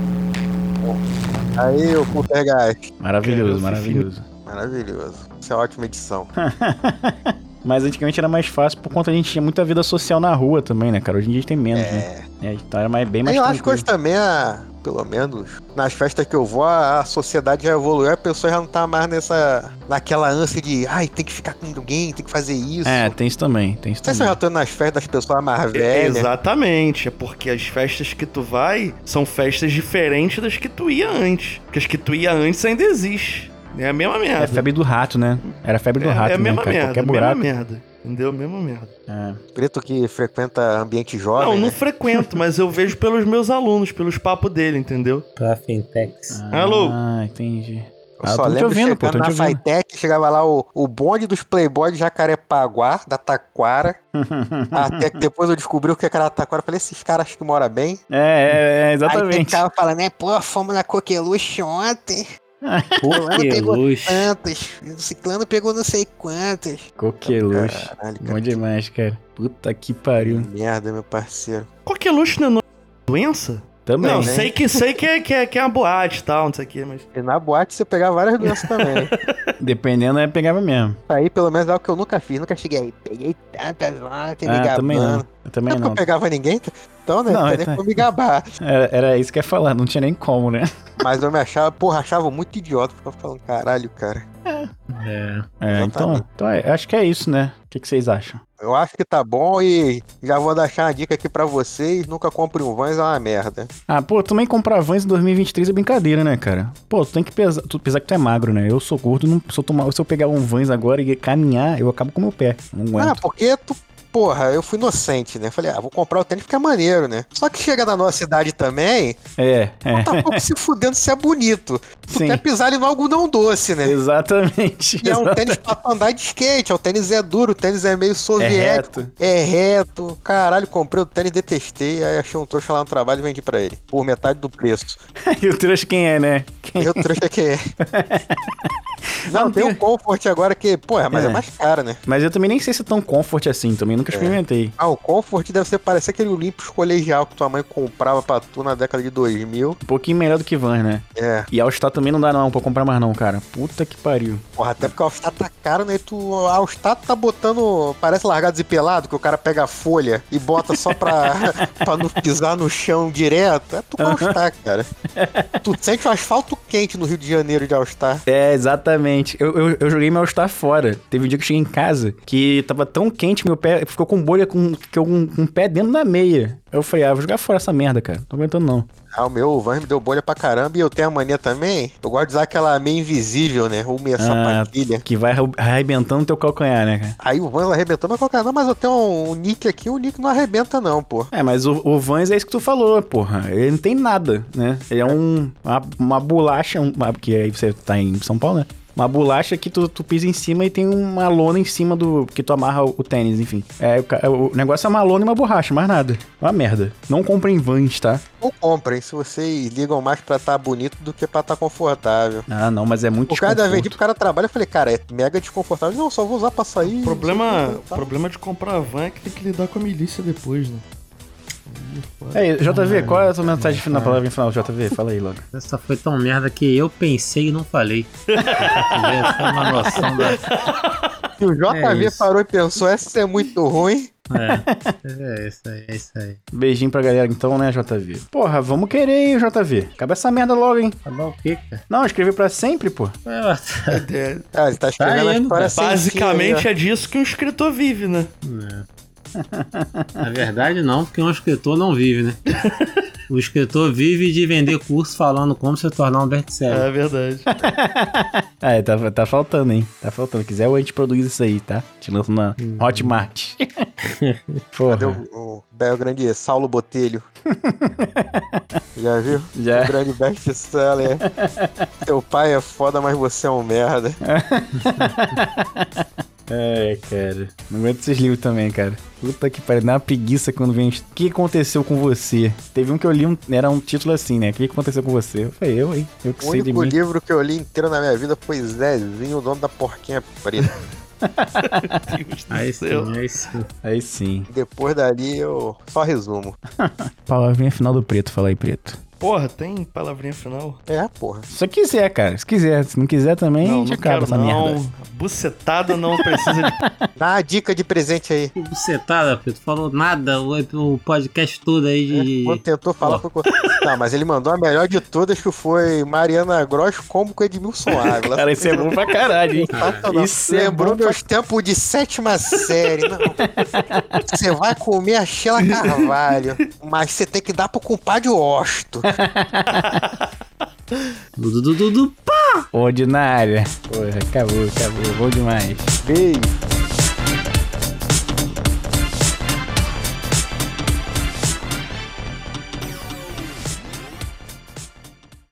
Aí, o Poltergeist. Maravilhoso, maravilhoso. Maravilhoso. Isso é uma ótima edição. Mas antigamente era mais fácil por conta a gente tinha muita vida social na rua também, né, cara? Hoje em dia a gente tem menos, né? É, então era mais, bem mais eu acho que tranquilo. hoje também, a, pelo menos nas festas que eu vou, a, a sociedade já evoluiu, a pessoa já não tá mais nessa. naquela ânsia de ai, tem que ficar com ninguém, tem que fazer isso. É, tem isso também, tem isso eu também. já tô nas festas das pessoas mais É, velhas. Exatamente, é porque as festas que tu vai são festas diferentes das que tu ia antes. Porque as que tu ia antes ainda existe. É a mesma merda. É febre do rato, né? Era febre do É- rato, é a né, mesma cara? merda, Qualquer mesma buraco. merda. Entendeu? Mesma merda. É. Preto que frequenta ambiente jovem. Não, não né? frequento, mas eu vejo pelos meus alunos, pelos papos dele, entendeu? Pra Fintex. Alô? Ah, entendi. Eu Ah, só lembro ouvindo, pô, tô na. Fitec, chegava lá o, o bonde dos Playboy de Jacarepaguá, da Taquara. até que depois eu descobri o que era Taquara. Eu falei, esses caras acham que moram bem. É, é, é, Aí exatamente. ficava falando, né, pô, fomos na Coqueluche ontem. Fulano pegou tantos. O Ciclano pegou não sei quantos. Coqueluche. Caralho, cara. Bom demais, cara. Puta que pariu. Merda, meu parceiro. Coqueluche não é nome doença? Também. não, né? sei que, sei que, é, que, é, que é uma boate e tal, não sei o que, mas. E na boate você pegava várias doenças também. Dependendo, é pegava mesmo. Aí pelo menos é o que eu nunca fiz. Nunca cheguei aí. Peguei tantas ontem, me Ah, também gabando. não. Eu também Não não. eu pegava ninguém, então, né? Não, Não, é nem me gabar. Era, era isso que ia falar, não tinha nem como, né? Mas eu me achava, porra, achava muito idiota. Ficava falando, caralho, cara. É. É, então, Exatamente. então é, acho que é isso, né? O que, que vocês acham? Eu acho que tá bom e já vou deixar uma dica aqui pra vocês. Nunca compre um Vans, é uma merda. Ah, pô, também comprar Vans em 2023 é brincadeira, né, cara? Pô, tu tem que pesar, tu, pesar que tu é magro, né? Eu sou gordo, não, se, eu tomar, se eu pegar um Vans agora e caminhar, eu acabo com o meu pé. Não Ah, aguento. porque tu. Porra, eu fui inocente, né? Falei, ah, vou comprar o tênis porque é maneiro, né? Só que chega na nossa cidade também, É, é. tá pouco se fudendo se é bonito. Tu Sim. quer pisar ali no algodão doce, né? Exatamente. E é um tênis pra andar de skate, é o tênis é duro, o tênis é meio É soviético. reto. É reto. Caralho, comprei o tênis, detestei, aí achei um trouxa lá no trabalho e vendi pra ele. Por metade do preço. e o trouxa quem é, né? Quem... Eu trouxa que é. Não, tem o Comfort agora que, porra, mas é. É. mais caro, né? Mas eu também nem sei se é tão comfort assim, também nunca experimentei. Ah, o Comfort deve ser parecer aquele Olympus colegial que tua mãe comprava pra tu na década de 2000. Um pouquinho melhor do que Vans, né? É. E All-Star também não dá não pra comprar mais não, cara. Puta que pariu. Porra, até porque o All-Star tá caro, né? E tu, All-Star tá botando, parece largados e pelado, que o cara pega a folha e bota só pra, pra não pisar no chão direto. É tu com All-Star, cara. Tu sente o asfalto quente no Rio de Janeiro de All-Star. É, exatamente. Eu, eu, eu joguei meu All-Star fora. Teve um dia que eu cheguei em casa que tava tão quente que meu pé ficou com bolha com, que eu, com, com o pé dentro da meia. Eu falei, ah, vou jogar fora essa merda, cara. Não tô aguentando não. Ah, o meu Vans me deu bolha pra caramba e eu tenho a mania também. Eu gosto de usar aquela meia invisível, né? Ou meia Ah, sapatilha. que vai arre- arrebentando teu calcanhar, né, cara? Aí o Vans arrebentou, mas qualquer não, mas eu tenho um, um nick aqui, o nick não arrebenta não, pô. É, mas o, o Vans é isso que tu falou, porra. Ele não tem nada, né? Ele é um, uma, uma bolacha, um, aí você tá em São Paulo, né? Uma bolacha que tu, tu pisa em cima e tem uma lona em cima do. que tu amarra o, o tênis, enfim. É, o, ca- o negócio é uma lona e uma borracha, mais nada. É Uma merda. Não comprem Vans, tá? Ou comprem, se vocês ligam mais pra estar bonito do que pra estar confortável. Ah, não, mas é muito O cara da vendi pro cara trabalha, eu falei, cara, é mega desconfortável. Não, só vou usar pra sair. O problema, não tá? problema de comprar van é que tem que lidar com a milícia depois, né? Aí, JV, qual é a tua mensagem final, palavra final, JV? Fala aí logo. Essa foi tão merda que eu pensei e não falei. Essa é uma noção da. Se o JV É parou e pensou, essa é muito ruim. É, é isso aí, é isso aí. Beijinho pra galera então, né, JV? Porra, vamos querer, hein, JV? Acaba essa merda logo, hein? Acabar o quê, cara? Não, escrever pra sempre, pô. É, Ah, ele tá escrevendo a indo, história cara. sem fim basicamente aí, é disso que um escritor vive, né? Na verdade, não, porque um escritor não vive, né? O escritor vive de vender curso falando como se tornar um best-seller. É verdade. Ah, é, tá, tá faltando, hein? Tá faltando. Quiser, a gente produz isso aí, tá? Te lança na Hotmart. Porra. Cadê o, o Bel Grande Saulo Botelho? Já viu? Já. O grande best-seller. Teu pai é foda, mas você é um merda. É, cara. Não aguento esses livros também, cara. Puta que pariu, dá uma preguiça quando vem. O que aconteceu com você? Teve um que eu li, um- era um título assim, né? O que aconteceu com você? Eu falei, eu, hein? Eu que O sei de único mim. livro que eu li inteiro na minha vida foi Zezinho, o dono da porquinha preta. Aí sim, aí sim. Aí sim. Depois dali eu só resumo. Palavrinha final do preto, fala aí, preto. Porra, tem palavrinha final? É, porra. Se quiser, cara. Se quiser. Se não quiser também, a não, gente não acaba quero essa não. merda. Bucetada não precisa de... Dá uma dica de presente aí. Bucetada, Pedro. Falou nada o, podcast todo aí de. Quando tentou falar, foi. co- Não, mas ele mandou a melhor de todas, que foi Mariana Gross como com Edmilson Ávila. Cara, isso é bom pra caralho, hein? Sensacional. Isso é Lembrou bom pra... meus tempos de sétima série. Não. Você vai comer a Sheila Carvalho, mas você tem que dar pro compadre Osto. Du, du, du, du, du. Ordinária. Porra, acabou, acabou. Bom demais. Beijo.